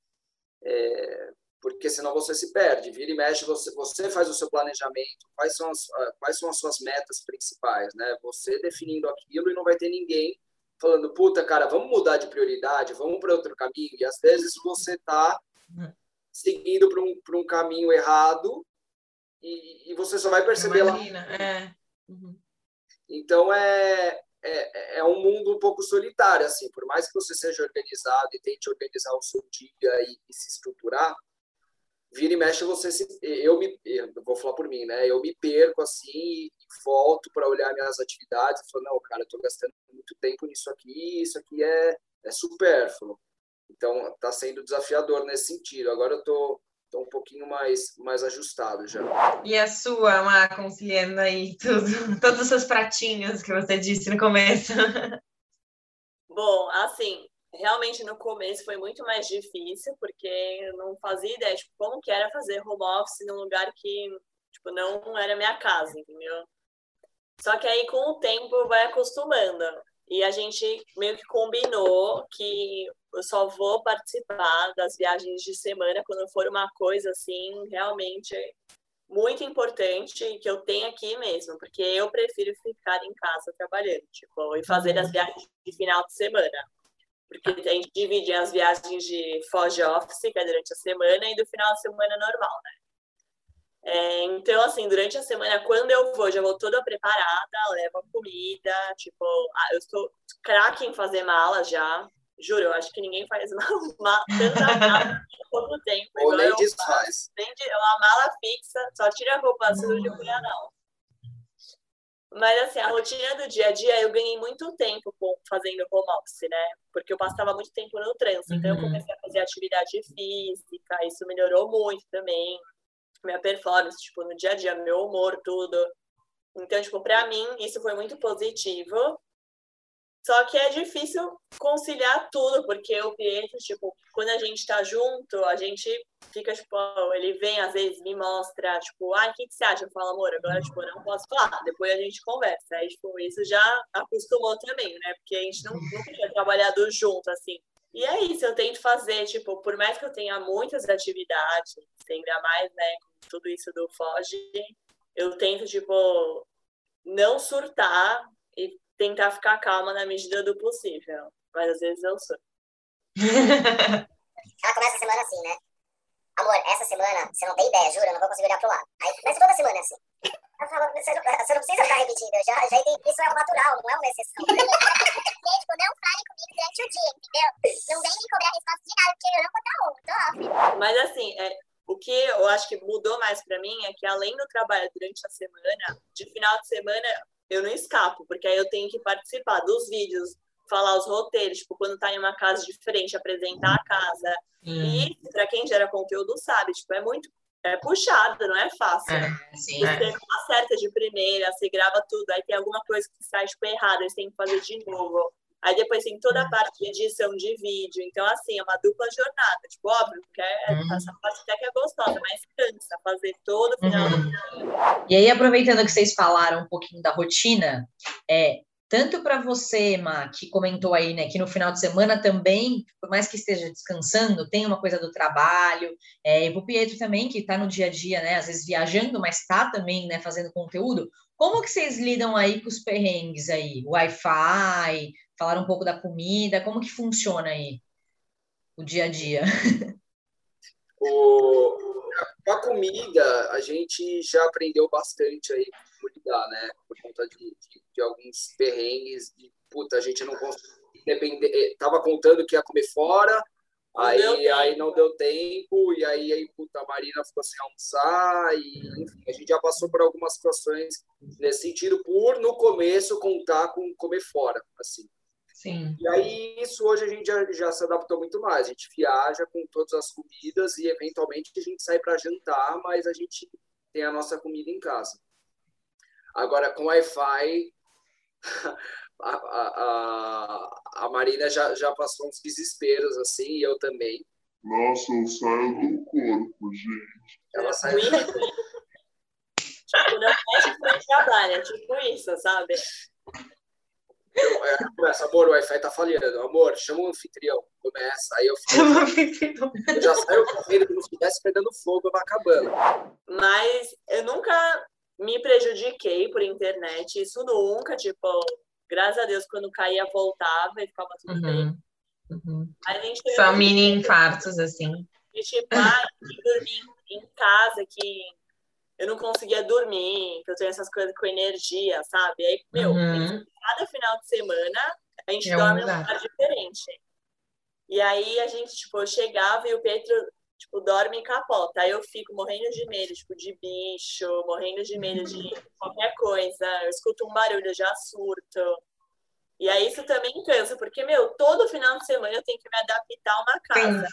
é, porque senão você se perde. Vira e mexe, você, você faz o seu planejamento, quais são, as, ah, quais são as suas metas principais, né? Você definindo aquilo e não vai ter ninguém falando, puta, cara, vamos mudar de prioridade, vamos para outro caminho. E às vezes você está seguindo para um, um caminho errado e, e, você só vai perceber Imagina, lá. É. Uhum. Então é, é, é um mundo um pouco solitário, assim, por mais que você seja organizado e tente organizar o seu dia e, e se estruturar, vira e mexe você se, eu me eu vou falar por mim né? Eu me perco assim e volto para olhar minhas atividades e falo não cara eu estou gastando muito tempo nisso aqui isso aqui é é supérfluo. Então está sendo desafiador nesse sentido. Agora eu estou tô, tô um pouquinho mais mais ajustado já. E a sua uma conciliando aí tudo todos os seus pratinhos que você disse no começo? Bom assim realmente no começo foi muito mais difícil, porque eu não fazia ideia de tipo, como que era fazer home office num lugar que tipo, não era minha casa, entendeu? Só que aí com o tempo vai acostumando. E a gente meio que combinou que eu só vou participar das viagens de semana quando for uma coisa assim realmente muito importante que eu tenho aqui mesmo, porque eu prefiro ficar em casa trabalhando, tipo, e fazer as viagens de final de semana porque a gente divide as viagens de foge office, que é durante a semana, e do final de semana normal, né? É, então, assim, durante a semana, quando eu vou, já vou toda preparada, levo a comida, tipo, ah, eu estou craque em fazer mala já, juro, eu acho que ninguém faz uma, tanta mala em pouco tempo. Ou nem desfaz. De, é uma mala fixa, só tira a roupa suja e não. Mas, assim, a rotina do dia a dia, eu ganhei muito tempo fazendo home office, né? Porque eu passava muito tempo no trânsito. Então, eu uhum. comecei a fazer atividade física, isso melhorou muito também. Minha performance, tipo, no dia a dia, meu humor, tudo. Então, tipo, pra mim, isso foi muito positivo. Só que é difícil conciliar tudo, porque o Pietro, tipo, quando a gente tá junto, a gente fica, tipo, ele vem, às vezes, me mostra, tipo, ah, o que, que você acha? Eu falo, amor, agora, tipo, não posso falar, depois a gente conversa. Aí, tipo, isso já acostumou também, né? Porque a gente não, nunca tinha trabalhado junto, assim. E é isso, eu tento fazer, tipo, por mais que eu tenha muitas atividades, ainda mais, né, com tudo isso do Foge, eu tento, tipo, não surtar e tentar ficar calma na medida do possível. Mas às vezes eu sou. Ela começa a semana assim, né? Amor, essa semana, você não tem ideia, juro, eu não vou conseguir olhar pro lado. Aí, mas toda semana é assim. Eu falo, você não, você não precisa ficar repetindo, eu já, já entendi, isso é natural, não é uma exceção. e, tipo, não fale comigo durante o dia, entendeu? Não vem me cobrar resposta de nada, porque eu não vou estar on, tô off. Mas assim, é, o que eu acho que mudou mais para mim é que além do trabalho durante a semana, de final de semana eu não escapo, porque aí eu tenho que participar dos vídeos, falar os roteiros, tipo, quando tá em uma casa diferente, apresentar a casa. Hum. E para quem gera conteúdo sabe, tipo, é muito é puxado, não é fácil. É, sim, você é. não acerta de primeira, você grava tudo, aí tem alguma coisa que sai tipo, errado, você tem que fazer de novo. Aí depois tem toda a parte de edição de vídeo. Então, assim, é uma dupla jornada. Tipo, óbvio, que é, uhum. essa parte até que é gostosa, mas cansa fazer todo o final uhum. do dia. E aí, aproveitando que vocês falaram um pouquinho da rotina, é, tanto para você, Ma, que comentou aí, né, que no final de semana também, por mais que esteja descansando, tem uma coisa do trabalho, é, e o Pietro também, que está no dia a dia, né, às vezes viajando, mas está também, né, fazendo conteúdo, como que vocês lidam aí com os perrengues aí? Wi-Fi, falaram um pouco da comida, como que funciona aí o dia a dia? O, a comida, a gente já aprendeu bastante aí como lidar, né? Por conta de, de, de alguns perrengues, de puta, a gente não conseguia depender, eh, tava contando que ia comer fora, aí, aí não deu tempo, e aí, aí puta, a Marina ficou sem almoçar, e enfim, a gente já passou por algumas situações nesse sentido, por no começo contar com comer fora, assim. Sim. E aí, isso hoje a gente já, já se adaptou muito mais. A gente viaja com todas as comidas e, eventualmente, a gente sai para jantar, mas a gente tem a nossa comida em casa. Agora, com Wi-Fi, a, a, a, a Marina já, já passou uns desesperos, assim, e eu também. Nossa, eu saio do corpo, gente. Ela sai do corpo. tipo, não é tipo trabalho, é tipo isso, sabe? Eu, é, começa, amor, o Wi-Fi tá falhando. Amor, chama o anfitrião. Começa. Aí eu falo. eu já saio correndo como se estivesse pegando fogo, vai acabando. Mas eu nunca me prejudiquei por internet. Isso nunca, tipo, graças a Deus, quando caía, voltava e ficava tudo uhum. bem. Uhum. Só mini infartos, assim. E tipo, ah, dormir em casa que eu não conseguia dormir, que eu tenho essas coisas com energia, sabe? Aí, meu, uhum. cada final de semana a gente é dorme num lugar diferente. E aí a gente, tipo, eu chegava e o Pedro, tipo, dorme e capota. Aí eu fico morrendo de medo, tipo, de bicho, morrendo de medo de qualquer coisa. Eu escuto um barulho, eu já surto. E aí isso também cansa, porque, meu, todo final de semana eu tenho que me adaptar a uma casa.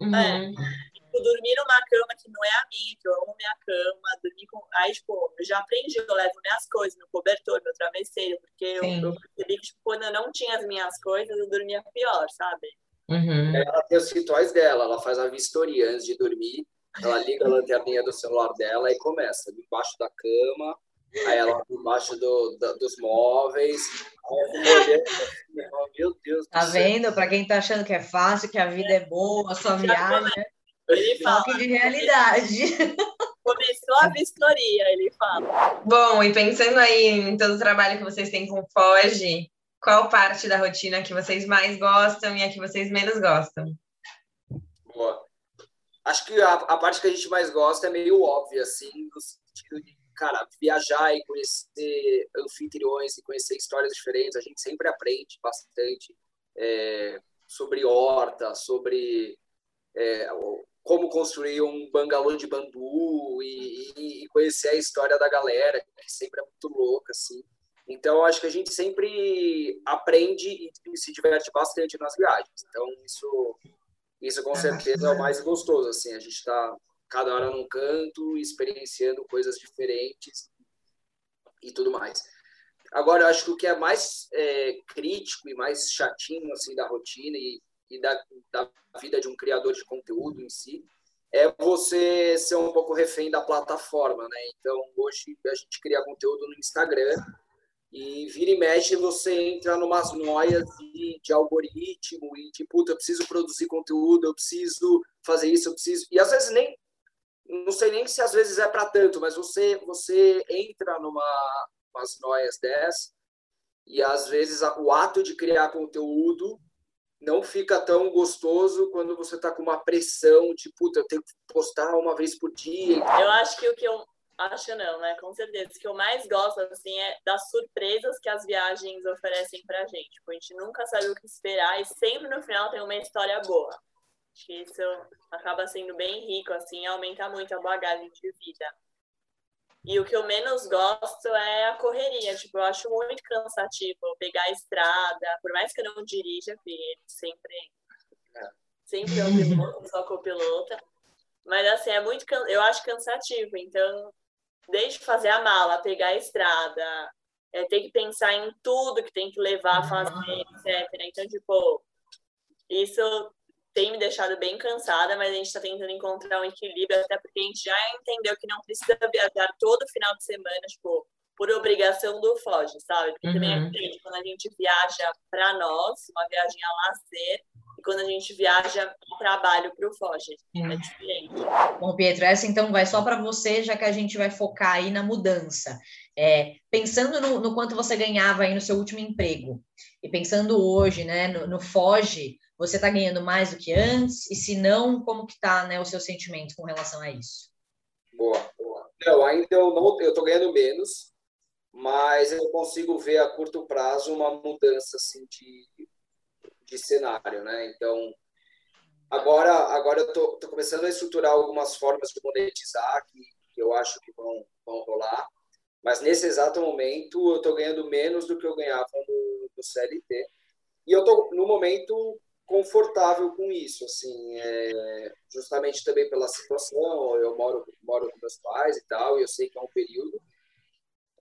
Uhum. É tipo, dormir numa cama que não é a minha, que eu amo minha cama, dormir com. Aí, tipo, eu já aprendi, eu levo minhas coisas, meu cobertor, meu travesseiro, porque eu, eu, percebi que, tipo, quando eu não tinha as minhas coisas, eu dormia pior, sabe? Uhum. Ela tem os rituais dela, ela faz a vistoria antes de dormir, ela liga a lanterninha do celular dela e começa, debaixo da cama, aí ela embaixo do, do, dos móveis. Aí eu meu Deus. Tá vendo? Para quem tá achando que é fácil, que a vida é boa, a sua viagem. Ele fala. de realidade. Começou a vistoria, ele fala. Bom, e pensando aí em todo o trabalho que vocês têm com Foge, qual parte da rotina que vocês mais gostam e a que vocês menos gostam? Boa. Acho que a, a parte que a gente mais gosta é meio óbvia, assim, no sentido de, cara, viajar e conhecer anfitriões e conhecer histórias diferentes. A gente sempre aprende bastante é, sobre horta, sobre é, como construir um bangalô de bambu e, e, conhecer a história da galera, que sempre é muito louca, assim. Então, acho que a gente sempre aprende e se diverte bastante nas viagens. Então, isso, isso com certeza é o mais gostoso, assim. A gente está cada hora num canto, experienciando coisas diferentes e tudo mais. Agora, eu acho que o que é mais é, crítico e mais chatinho, assim, da rotina e e da, da vida de um criador de conteúdo em si, é você ser um pouco refém da plataforma, né? Então, hoje a gente cria conteúdo no Instagram e vira e mexe você entra numas noias de, de algoritmo e de, puta, eu preciso produzir conteúdo, eu preciso fazer isso, eu preciso... E às vezes nem... Não sei nem se às vezes é para tanto, mas você, você entra numa umas noias dessas e às vezes o ato de criar conteúdo não fica tão gostoso quando você tá com uma pressão de, puta, eu tenho que postar uma vez por dia. Eu acho que o que eu acho não, né? Com certeza. O que eu mais gosto, assim, é das surpresas que as viagens oferecem pra gente. Tipo, a gente nunca sabe o que esperar e sempre no final tem uma história boa. Acho que isso acaba sendo bem rico, assim, aumenta muito a bagagem de vida. E o que eu menos gosto é a correria. Tipo, eu acho muito cansativo pegar a estrada, por mais que eu não dirija, porque sempre, sempre é o piloto, só copilota. Mas assim, é muito eu acho cansativo. Então, desde fazer a mala, pegar a estrada, é, ter que pensar em tudo que tem que levar, fazer, etc. Então, tipo, isso tem me deixado bem cansada, mas a gente está tentando encontrar um equilíbrio, até porque a gente já entendeu que não precisa viajar todo final de semana, tipo, por obrigação do Foge, sabe? Porque uhum. também é diferente quando a gente viaja para nós, uma viagem a lazer, e quando a gente viaja a trabalho para o Foge. Uhum. É diferente. Bom, Pietro, essa então vai só para você, já que a gente vai focar aí na mudança. É, pensando no, no, quanto você ganhava aí no seu último emprego, e pensando hoje, né, no, no Foge, você está ganhando mais do que antes? E se não, como que está né, o seu sentimento com relação a isso? Boa, boa. Não, ainda eu não, eu estou ganhando menos, mas eu consigo ver a curto prazo uma mudança assim de, de cenário, né? Então, agora, agora eu tô, tô começando a estruturar algumas formas de monetizar que, que eu acho que vão, vão rolar, mas nesse exato momento eu estou ganhando menos do que eu ganhava no, no CLT. E eu estou, no momento, confortável com isso, assim, é, justamente também pela situação, eu moro, moro com meus pais e tal, e eu sei que é um período,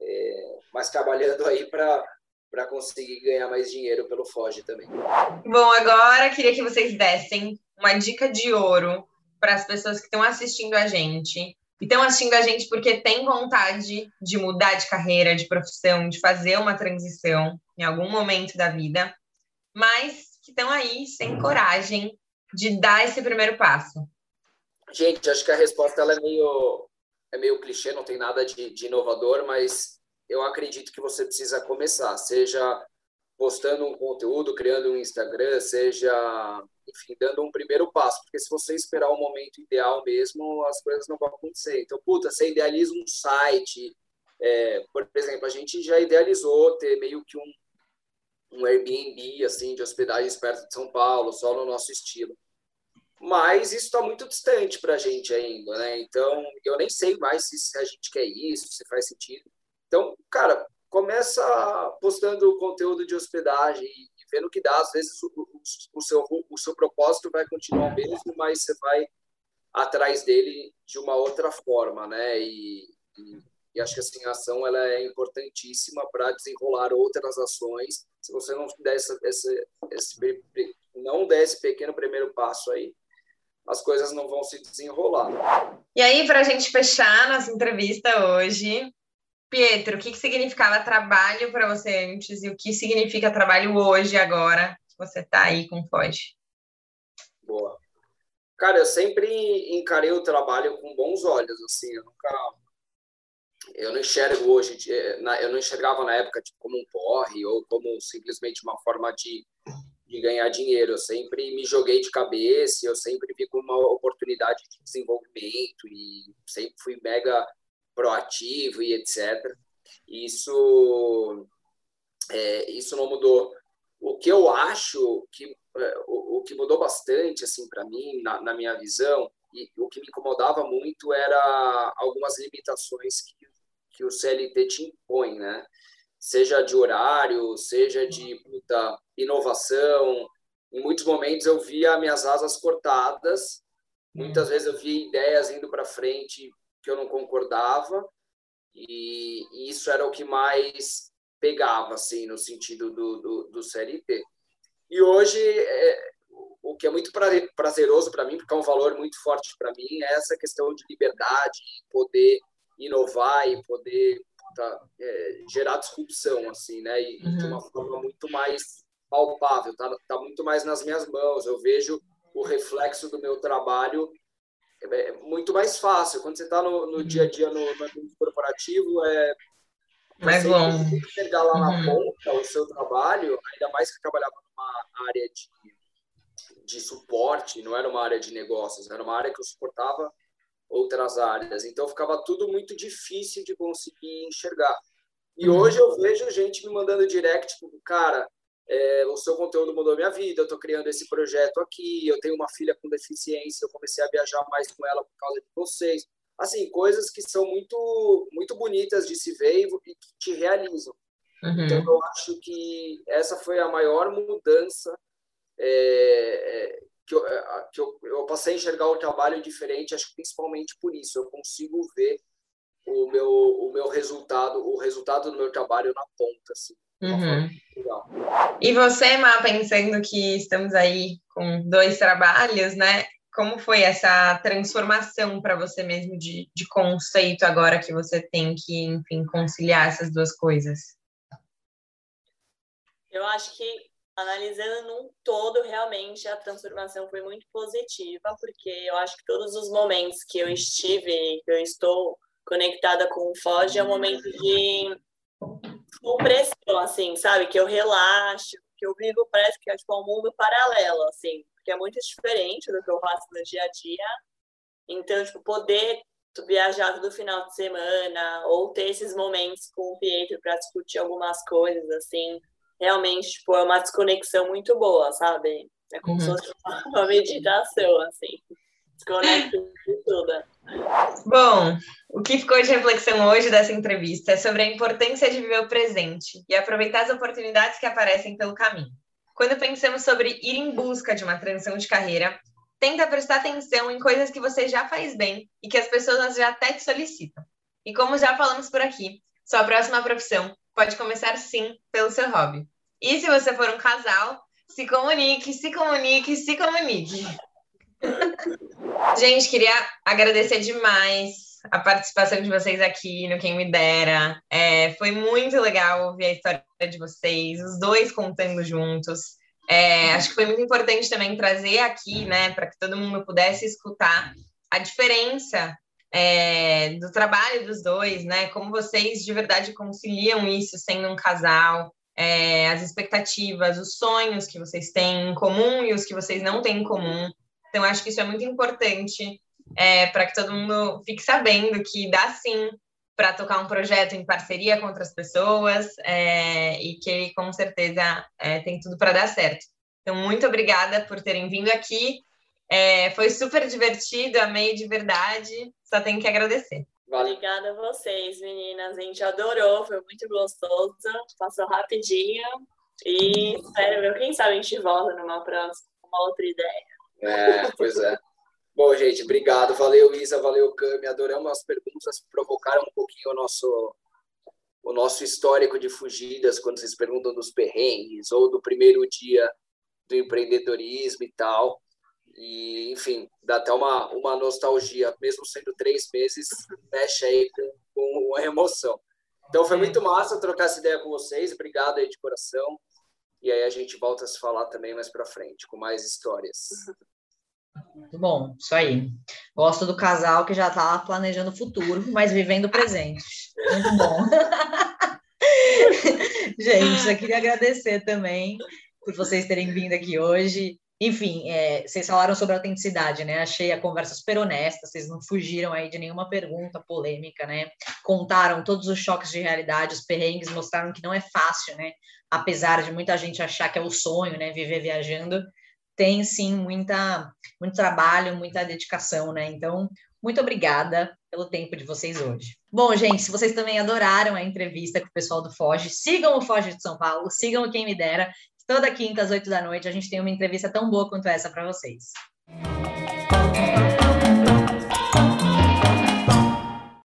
é, mas trabalhando aí para para conseguir ganhar mais dinheiro pelo Foge também. Bom, agora queria que vocês dessem uma dica de ouro para as pessoas que estão assistindo a gente e estão assistindo a gente porque tem vontade de mudar de carreira, de profissão, de fazer uma transição em algum momento da vida, mas que estão aí sem coragem de dar esse primeiro passo? Gente, acho que a resposta ela é meio é meio clichê, não tem nada de, de inovador, mas eu acredito que você precisa começar, seja postando um conteúdo, criando um Instagram, seja, enfim, dando um primeiro passo, porque se você esperar o momento ideal mesmo, as coisas não vão acontecer. Então, puta, você idealiza um site, é, por exemplo, a gente já idealizou ter meio que um, um Airbnb, assim, de hospedagens perto de São Paulo, só no nosso estilo mas isso está muito distante para a gente ainda, né? Então, eu nem sei mais se a gente quer isso, se faz sentido. Então, cara, começa postando conteúdo de hospedagem e vendo que dá. Às vezes o, o, seu, o seu propósito vai continuar mesmo, mas você vai atrás dele de uma outra forma, né? E, e, e acho que assim, a ação ela é importantíssima para desenrolar outras ações. Se você não der essa, esse, esse, não der esse pequeno primeiro passo aí, as coisas não vão se desenrolar. E aí, para a gente fechar nossa entrevista hoje, Pietro, o que, que significava trabalho para você antes e o que significa trabalho hoje, agora, que você está aí com Foge? Boa. Cara, eu sempre encarei o trabalho com bons olhos, assim, eu nunca... Eu não enxergo hoje, eu não enxergava na época tipo, como um porre ou como simplesmente uma forma de de ganhar dinheiro. Eu sempre me joguei de cabeça, eu sempre vi como uma oportunidade de desenvolvimento e sempre fui mega proativo e etc. Isso, é, isso não mudou. O que eu acho que é, o, o que mudou bastante assim para mim na, na, minha visão e o que me incomodava muito era algumas limitações que, que o CLT te impõe, né? seja de horário, seja de puta, inovação. Em muitos momentos eu via minhas asas cortadas, muitas vezes eu via ideias indo para frente que eu não concordava, e, e, isso era o que mais pegava, assim, no sentido do, do, do CLT. E hoje, é, o que é muito prazeroso para mim, porque é um valor muito forte para mim, é essa questão de liberdade, poder inovar e poder tá, é, gerar disrupção, assim, né? E, uhum. de uma forma muito mais palpável, tá, tá muito mais nas minhas mãos. Eu vejo o reflexo do meu trabalho é, é muito mais fácil. Quando você está no, no, dia a dia no, ambiente corporativo, é mais longo. chegar lá uhum. na ponta o seu trabalho, ainda mais que eu trabalhava numa área de, de suporte, não era uma área de negócios, era uma área que eu suportava outras áreas. Então ficava tudo muito difícil de conseguir enxergar. E uhum. hoje eu vejo gente me mandando direct, tipo, cara, é, o seu conteúdo mudou minha vida, eu estou criando esse projeto aqui, eu tenho uma filha com deficiência, eu comecei a viajar mais com ela por causa de vocês. Assim, coisas que são muito, muito bonitas de se ver e que te realizam. Uhum. Então, eu acho que essa foi a maior mudança é, que, eu, é, que eu, eu passei a enxergar o trabalho diferente, acho que principalmente por isso. Eu consigo ver o meu, o meu resultado, o resultado do meu trabalho na ponta, assim. Uhum. E você, Má, pensando que estamos aí com dois trabalhos, né? Como foi essa transformação para você mesmo de, de conceito agora que você tem que, enfim, conciliar essas duas coisas? Eu acho que analisando num todo, realmente a transformação foi muito positiva, porque eu acho que todos os momentos que eu estive, que eu estou conectada com o Foge, é um momento de compressão, assim, sabe? Que eu relaxo, que eu vivo, parece que é tipo um mundo paralelo, assim, porque é muito diferente do que eu faço no dia a dia. Então, tipo, poder viajar todo final de semana ou ter esses momentos com o Pietro para discutir algumas coisas, assim, realmente, tipo, é uma desconexão muito boa, sabe? É como uhum. se fosse uma meditação, assim. Desconecta de tudo. Bom, o que ficou de reflexão hoje dessa entrevista é sobre a importância de viver o presente e aproveitar as oportunidades que aparecem pelo caminho. Quando pensamos sobre ir em busca de uma transição de carreira, tenta prestar atenção em coisas que você já faz bem e que as pessoas já até te solicitam. E como já falamos por aqui, sua próxima profissão pode começar sim pelo seu hobby. E se você for um casal, se comunique, se comunique, se comunique. Gente, queria agradecer demais a participação de vocês aqui no Quem Me Dera. É, foi muito legal ouvir a história de vocês, os dois contando juntos. É, acho que foi muito importante também trazer aqui, né, para que todo mundo pudesse escutar a diferença é, do trabalho dos dois, né? Como vocês de verdade conciliam isso sendo um casal, é, as expectativas, os sonhos que vocês têm em comum e os que vocês não têm em comum. Então, acho que isso é muito importante é, para que todo mundo fique sabendo que dá sim para tocar um projeto em parceria com outras pessoas é, e que com certeza é, tem tudo para dar certo. Então, muito obrigada por terem vindo aqui. É, foi super divertido, amei de verdade. Só tenho que agradecer. Obrigada a vocês, meninas. A gente adorou, foi muito gostoso, passou rapidinho. E espero ver, quem sabe a gente volta numa próxima, uma outra ideia. É, pois é. Bom, gente, obrigado. Valeu, Isa, valeu, Cami. Adoramos as perguntas, provocaram um pouquinho o nosso, o nosso histórico de fugidas, quando vocês perguntam dos perrengues ou do primeiro dia do empreendedorismo e tal. E, enfim, dá até uma, uma nostalgia, mesmo sendo três meses, mexe aí com, com uma emoção. Então foi muito massa trocar essa ideia com vocês. Obrigado aí de coração. E aí a gente volta a se falar também mais para frente, com mais histórias. Muito bom, isso aí. Gosto do casal que já está planejando o futuro, mas vivendo o presente. Muito bom. Gente, eu queria agradecer também por vocês terem vindo aqui hoje. Enfim, é, vocês falaram sobre autenticidade, né? Achei a conversa super honesta, vocês não fugiram aí de nenhuma pergunta polêmica, né? Contaram todos os choques de realidade, os perrengues, mostraram que não é fácil, né? Apesar de muita gente achar que é o sonho, né? Viver viajando, tem sim muita, muito trabalho, muita dedicação, né? Então, muito obrigada pelo tempo de vocês hoje. Bom, gente, se vocês também adoraram a entrevista com o pessoal do Foge, sigam o Foge de São Paulo, sigam o Quem Me Dera. Toda quinta às oito da noite a gente tem uma entrevista tão boa quanto essa para vocês.